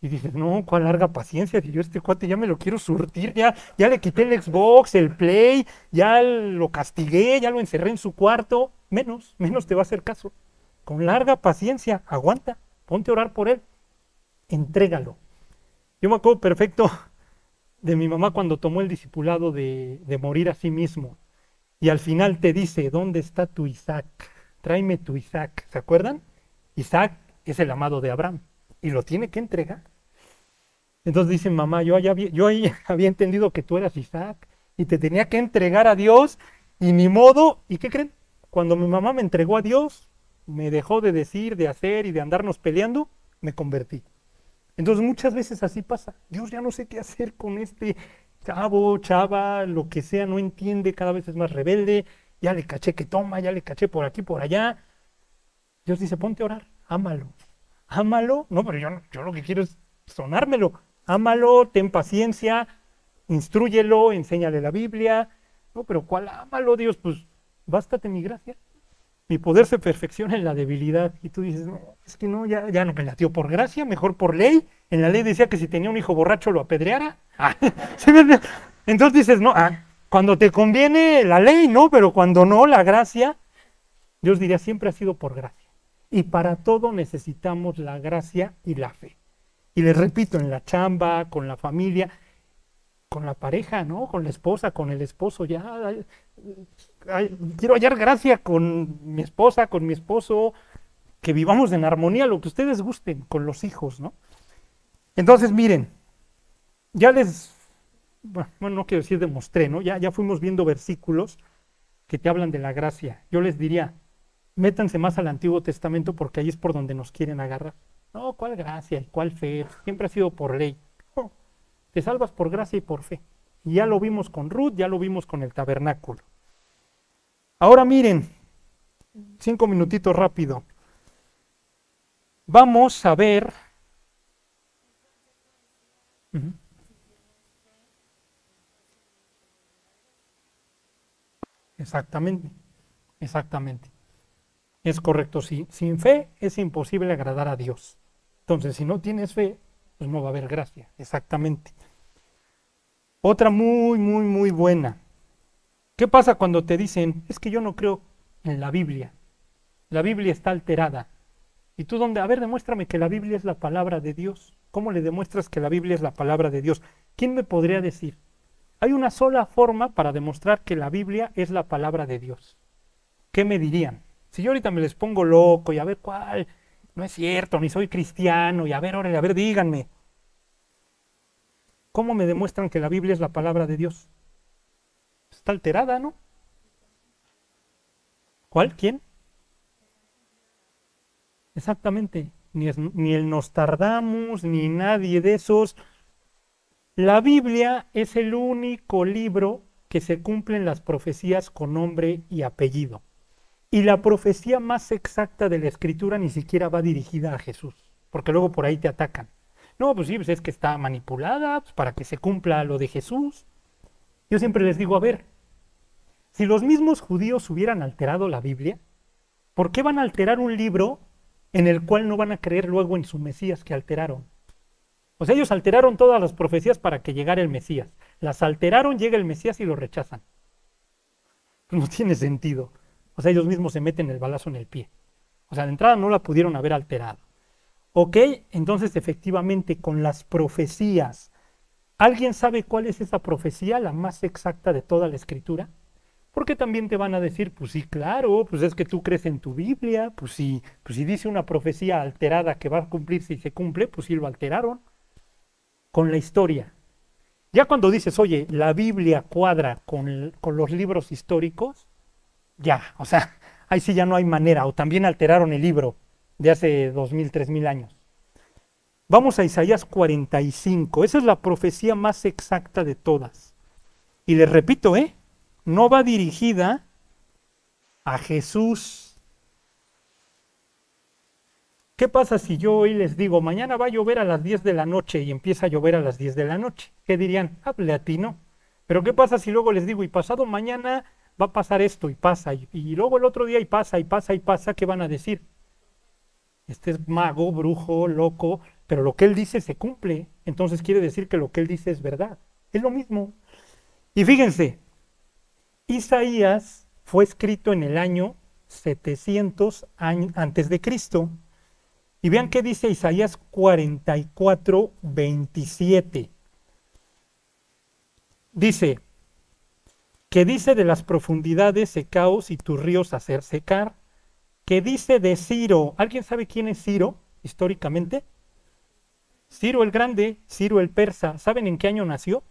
A: Y dices, no, cuál larga paciencia, si yo este cuate ya me lo quiero surtir, ya, ya le quité el Xbox, el Play, ya lo castigué, ya lo encerré en su cuarto, menos, menos te va a hacer caso. Con larga paciencia, aguanta, ponte a orar por él. Entrégalo. Yo me acuerdo perfecto de mi mamá cuando tomó el discipulado de, morir a sí mismo. Y al final te dice, ¿dónde está tu Isaac? Tráeme tu Isaac. ¿Se acuerdan? Isaac es el amado de Abraham y lo tiene que entregar. Entonces dice mamá, yo, había, yo ahí (laughs) había entendido que tú eras Isaac y te tenía que entregar a Dios y ni modo. ¿Y qué creen? Cuando mi mamá me entregó a Dios, me dejó de decir, de hacer y de andarnos peleando, me convertí. Entonces muchas veces así pasa. Dios ya no sé qué hacer con este chavo, chava, lo que sea, no entiende, cada vez es más rebelde, ya le caché que toma, ya le caché por aquí, por allá. Dios dice, ponte a orar, ámalo. Ámalo. No, pero yo, yo lo que quiero es sonármelo. Ámalo, ten paciencia, instruyelo, enséñale la Biblia. No, pero ¿cuál ámalo, Dios? Pues bástate mi gracia. Mi poder se perfecciona en la debilidad. Y tú dices, no, es que no, ya, ya no me latió por gracia, mejor por ley. En la ley decía que si tenía un hijo borracho lo apedreara. (laughs) Ah, Entonces dices, no, ah, cuando te conviene la ley, no, pero cuando no, la gracia, Dios diría, siempre ha sido por gracia. Y para todo necesitamos la gracia y la fe. Y les repito, en la chamba, con la familia, con la pareja, ¿no? Con la esposa, con el esposo, ya. Quiero hallar gracia con mi esposa, con mi esposo, que vivamos en armonía, lo que ustedes gusten, con los hijos, ¿no? Entonces, miren, ya les, bueno, no quiero decir demostré, ¿no? Ya, ya fuimos viendo versículos que te hablan de la gracia. Yo les diría, métanse más al Antiguo Testamento porque ahí es por donde nos quieren agarrar. No, ¿cuál gracia? ¿Cuál fe? Siempre ha sido por ley. Te salvas por gracia y por fe. Y ya lo vimos con Ruth, ya lo vimos con el tabernáculo. Ahora miren, cinco minutitos rápido. Vamos a ver. Exactamente, exactamente. Es correcto, sí. Sin fe es imposible agradar a Dios. Entonces, si no tienes fe, pues no va a haber gracia. Exactamente. Otra muy, muy, muy buena. ¿Qué pasa cuando te dicen, es que yo no creo en la Biblia? La Biblia está alterada. ¿Y tú dónde? A ver, demuéstrame que la Biblia es la palabra de Dios. ¿Cómo le demuestras que la Biblia es la palabra de Dios? ¿Quién me podría decir? Hay una sola forma para demostrar que la Biblia es la palabra de Dios. ¿Qué me dirían? Si yo ahorita me les pongo loco y a ver cuál, no es cierto, ni soy cristiano, y a ver, órale, a ver, díganme. ¿Cómo me demuestran que la Biblia es la palabra de Dios? Alterada, ¿no? ¿Cuál? ¿Quién? Exactamente. Ni, ni el Nos Tardamos, ni nadie de esos. La Biblia es el único libro que se cumplen las profecías con nombre y apellido. Y la profecía más exacta de la escritura ni siquiera va dirigida a Jesús, porque luego por ahí te atacan. No, pues sí, pues es que está manipulada pues, para que se cumpla lo de Jesús. Yo siempre les digo, a ver, si los mismos judíos hubieran alterado la Biblia, ¿por qué van a alterar un libro en el cual no van a creer luego en su Mesías que alteraron? O sea, ellos alteraron todas las profecías para que llegara el Mesías. Las alteraron, llega el Mesías y lo rechazan. No tiene sentido. O sea, ellos mismos se meten el balazo en el pie. O sea, de entrada no la pudieron haber alterado. Ok, entonces efectivamente con las profecías, ¿alguien sabe cuál es esa profecía, la más exacta de toda la escritura? Porque también te van a decir, pues sí, claro, pues es que tú crees en tu Biblia, pues sí, pues si dice una profecía alterada que va a cumplir si se cumple, pues sí lo alteraron. Con la historia. Ya cuando dices, oye, la Biblia cuadra con, con los libros históricos, ya, o sea, (laughs) ahí sí ya no hay manera, o también alteraron el libro de hace dos mil, tres mil años. Vamos a Isaías 45, esa es la profecía más exacta de todas. Y les repito, ¿eh? No va dirigida a Jesús. ¿Qué pasa si yo hoy les digo, mañana va a llover a las 10 de la noche y empieza a llover a las 10 de la noche? ¿Qué dirían? Hable a ti, ¿no? Pero ¿qué pasa si luego les digo, y pasado mañana va a pasar esto y pasa, y, luego el otro día y pasa y pasa y pasa, ¿qué van a decir? Este es mago, brujo, loco, pero lo que él dice se cumple, entonces quiere decir que lo que él dice es verdad. Es lo mismo. Y fíjense, Isaías fue escrito en el año 700 antes de Cristo. Y vean qué dice Isaías 44, 27. Dice, que dice de las profundidades secaos y tus ríos hacer secar, que dice de Ciro, ¿alguien sabe quién es Ciro históricamente? Ciro el Grande, Ciro el Persa, ¿saben en qué año nació?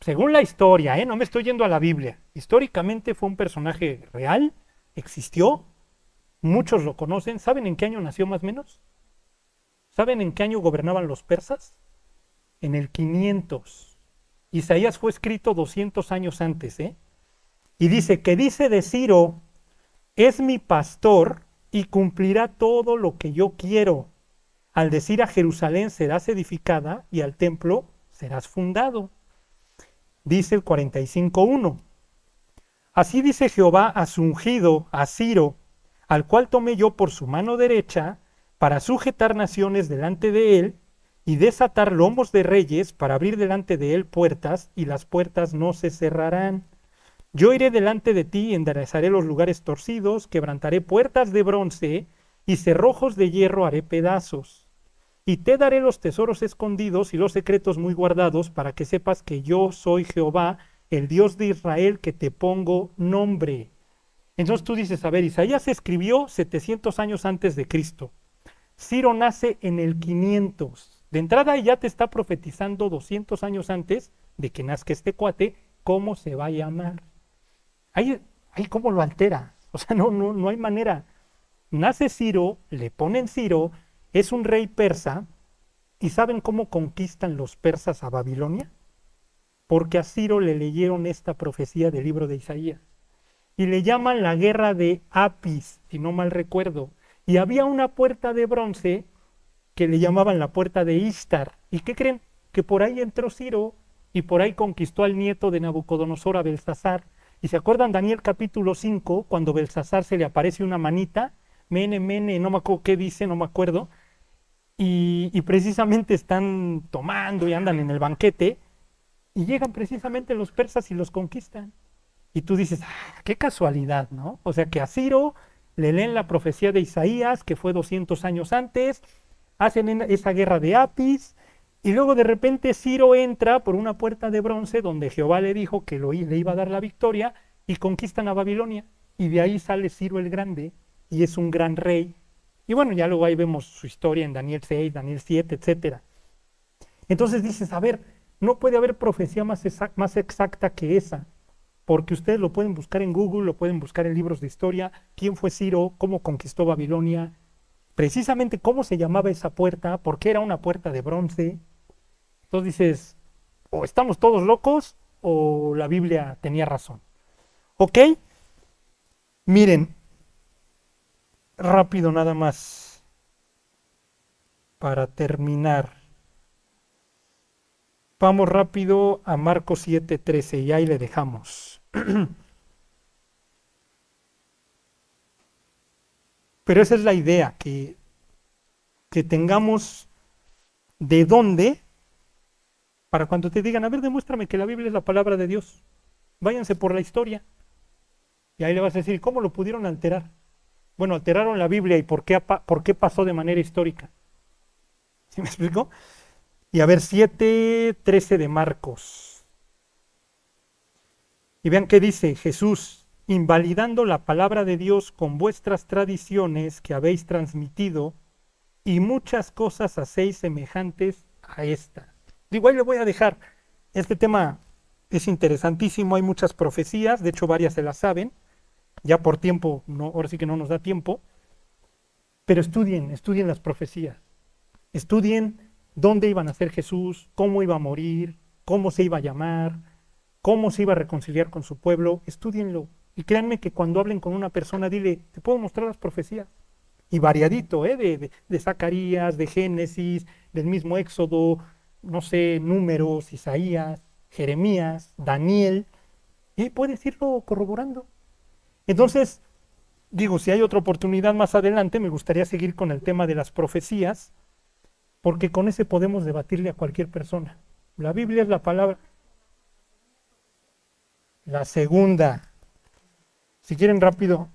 A: Según la historia, ¿eh? no me estoy yendo a la Biblia, históricamente fue un personaje real, existió, muchos lo conocen, ¿saben en qué año nació más o menos? ¿Saben en qué año gobernaban los persas? En el 500. Isaías fue escrito 200 años antes, ¿eh? Y dice que dice de Ciro, es mi pastor y cumplirá todo lo que yo quiero. Al decir a Jerusalén serás edificada y al templo serás fundado. Dice el 45.1. Así dice Jehová a su ungido, a Ciro, al cual tomé yo por su mano derecha, para sujetar naciones delante de él y desatar lomos de reyes para abrir delante de él puertas y las puertas no se cerrarán. Yo iré delante de ti y enderezaré los lugares torcidos, quebrantaré puertas de bronce y cerrojos de hierro haré pedazos. Y te daré los tesoros escondidos y los secretos muy guardados para que sepas que yo soy Jehová, el Dios de Israel, que te pongo nombre. Entonces tú dices, a ver, Isaías escribió 700 años antes de Cristo. Ciro nace en el 500. De entrada ya te está profetizando 200 años antes de que nazca este cuate, cómo se va a llamar. Ahí, ahí cómo lo altera. O sea, no, no, no hay manera. Nace Ciro, le ponen Ciro, es un rey persa, ¿y saben cómo conquistan los persas a Babilonia? Porque a Ciro le leyeron esta profecía del libro de Isaías. Y le llaman la guerra de Apis, si no mal recuerdo. Y había una puerta de bronce que le llamaban la puerta de Istar. ¿Y qué creen? Que por ahí entró Ciro y por ahí conquistó al nieto de Nabucodonosor a Belsasar. ¿Y se acuerdan Daniel capítulo 5, cuando Belsasar se le aparece una manita? Mene, mene, no me acuerdo qué dice, no me acuerdo. Y, precisamente están tomando y andan en el banquete. Y llegan precisamente los persas y los conquistan. Y tú dices, ah, qué casualidad, ¿no? O sea que a Ciro le leen la profecía de Isaías, que fue 200 años antes, hacen esa guerra de Apis, y luego de repente Ciro entra por una puerta de bronce donde Jehová le dijo que le iba a dar la victoria, y conquistan a Babilonia. Y de ahí sale Ciro el Grande, y es un gran rey. Y bueno, ya luego ahí vemos su historia en Daniel 6, Daniel 7, etc. Entonces dices, a ver, no puede haber profecía más, más exacta que esa porque ustedes lo pueden buscar en Google, lo pueden buscar en libros de historia, quién fue Ciro, cómo conquistó Babilonia, precisamente cómo se llamaba esa puerta, por qué era una puerta de bronce. Entonces dices, o estamos todos locos o la Biblia tenía razón. ¿Ok? Miren, rápido nada más, para terminar. Vamos rápido a Marcos 7:13 y ahí le dejamos. (clears throat) Pero esa es la idea, que, que tengamos de dónde, para cuando te digan, a ver, demuéstrame que la Biblia es la palabra de Dios. Váyanse por la historia. Y ahí le vas a decir, ¿cómo lo pudieron alterar? Bueno, alteraron la Biblia y por qué, pasó de manera histórica. ¿Sí me explico? Y a ver, 7.13 de Marcos. Y vean qué dice Jesús, invalidando la palabra de Dios con vuestras tradiciones que habéis transmitido, y muchas cosas hacéis semejantes a esta. Digo, ahí le voy a dejar. Este tema es interesantísimo, hay muchas profecías, de hecho varias se las saben, ya por tiempo, no, ahora sí que no nos da tiempo, pero estudien, estudien las profecías, estudien dónde iban a ser Jesús, cómo iba a morir, cómo se iba a llamar, cómo se iba a reconciliar con su pueblo, estudienlo. Y créanme que cuando hablen con una persona, dile, te puedo mostrar las profecías. Y variadito, ¿eh? de, de, Zacarías, de Génesis, del mismo Éxodo, no sé, números, Isaías, Jeremías, Daniel. Y puedes irlo corroborando. Entonces, digo, si hay otra oportunidad más adelante, me gustaría seguir con el tema de las profecías, porque con ese podemos debatirle a cualquier persona. La Biblia es la palabra, la segunda, si quieren rápido,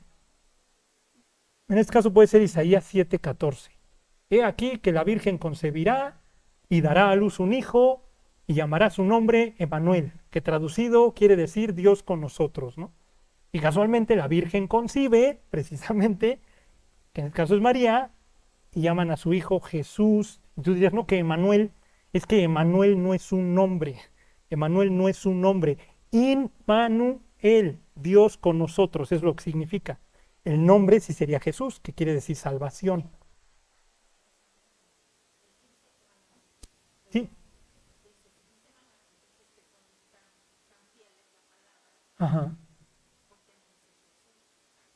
A: en este caso puede ser Isaías 7:14. he aquí que la Virgen concebirá y dará a luz un hijo y llamará su nombre Emanuel, que traducido quiere decir Dios con nosotros, ¿no? Y casualmente la Virgen concibe, precisamente, que en el caso es María, y llaman a su hijo Jesús. Y tú dirías, no, que Emanuel, es que Emanuel no es un nombre. Emanuel no es un nombre. Inmanuel, Dios con nosotros, es lo que significa. El nombre sí sería Jesús, que quiere decir salvación. Sí. Ajá.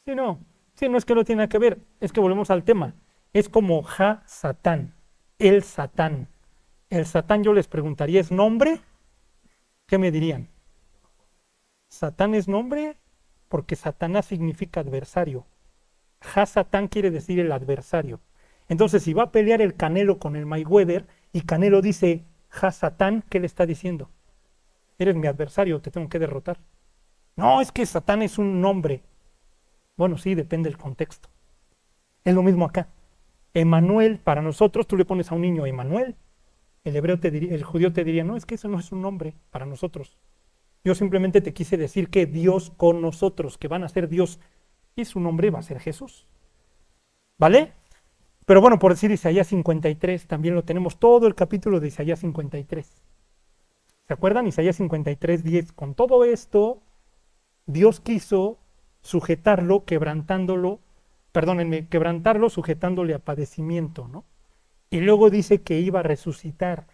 A: Sí, no. Sí, no es que no tiene que ver, es que volvemos al tema. Es como Ja Satán, el Satán. El Satán yo les preguntaría, ¿es nombre? ¿Qué me dirían? Satán es nombre porque Satanás significa adversario. Ja Satán quiere decir el adversario. Entonces, si va a pelear el Canelo con el Mayweather y Canelo dice Ja Satán, ¿qué le está diciendo? Eres mi adversario, te tengo que derrotar. No, es que Satán es un nombre. Bueno, sí, depende del contexto. Es lo mismo acá. Emanuel, para nosotros, tú le pones a un niño Emanuel. El hebreo te diría, el judío te diría, no, es que eso no es un nombre para nosotros. Yo simplemente te quise decir que Dios con nosotros, que van a ser Dios, y su nombre va a ser Jesús. ¿Vale? Pero bueno, por decir Isaías 53, también lo tenemos todo el capítulo de Isaías 53. ¿Se acuerdan? Isaías 53, 10. Con todo esto, Dios quiso sujetarlo, quebrantándolo, perdónenme, quebrantarlo, sujetándole a padecimiento, ¿no? Y luego dice que iba a resucitar.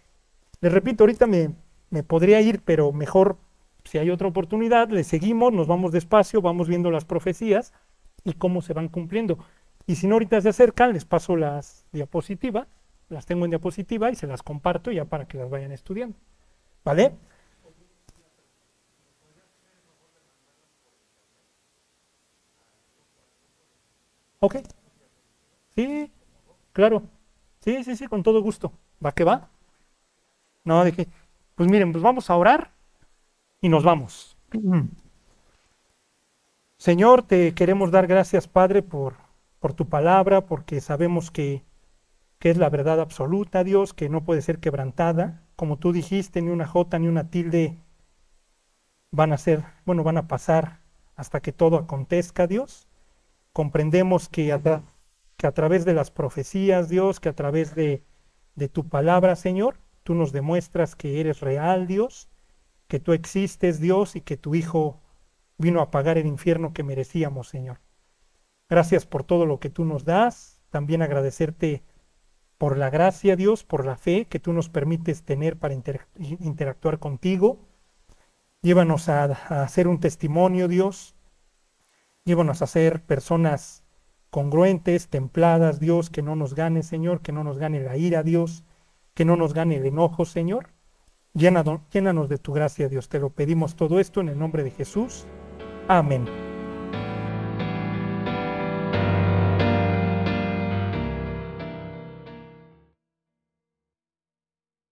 A: Les repito, ahorita me, me podría ir, pero mejor, si hay otra oportunidad, le seguimos, nos vamos despacio, vamos viendo las profecías y cómo se van cumpliendo. Y si no, ahorita se acercan, les paso las diapositivas, las tengo en diapositiva y se las comparto ya para que las vayan estudiando. ¿Vale? Ok. Sí, claro. Sí, sí, sí, con todo gusto. ¿Va que va? No, que. Pues miren, pues vamos a orar y nos vamos. (clears throat) Señor, te queremos dar gracias, Padre, por, por tu palabra, porque sabemos que, que es la verdad absoluta, Dios, que no puede ser quebrantada. Como tú dijiste, ni una jota ni una tilde van a ser, bueno, van a pasar hasta que todo acontezca, Dios comprendemos que a, través de las profecías, Dios, que a través de, de tu palabra, Señor, tú nos demuestras que eres real, Dios, que tú existes, Dios, y que tu Hijo vino a pagar el infierno que merecíamos, Señor. Gracias por todo lo que tú nos das. También agradecerte por la gracia, Dios, por la fe que tú nos permites tener para interactuar contigo. Llévanos a hacer un testimonio, Dios, Llévanos a ser personas congruentes, templadas, Dios, que no nos gane, Señor, que no nos gane la ira, Dios, que no nos gane el enojo, Señor. Llénanos, de tu gracia, Dios. Te lo pedimos todo esto en el nombre de Jesús. Amén.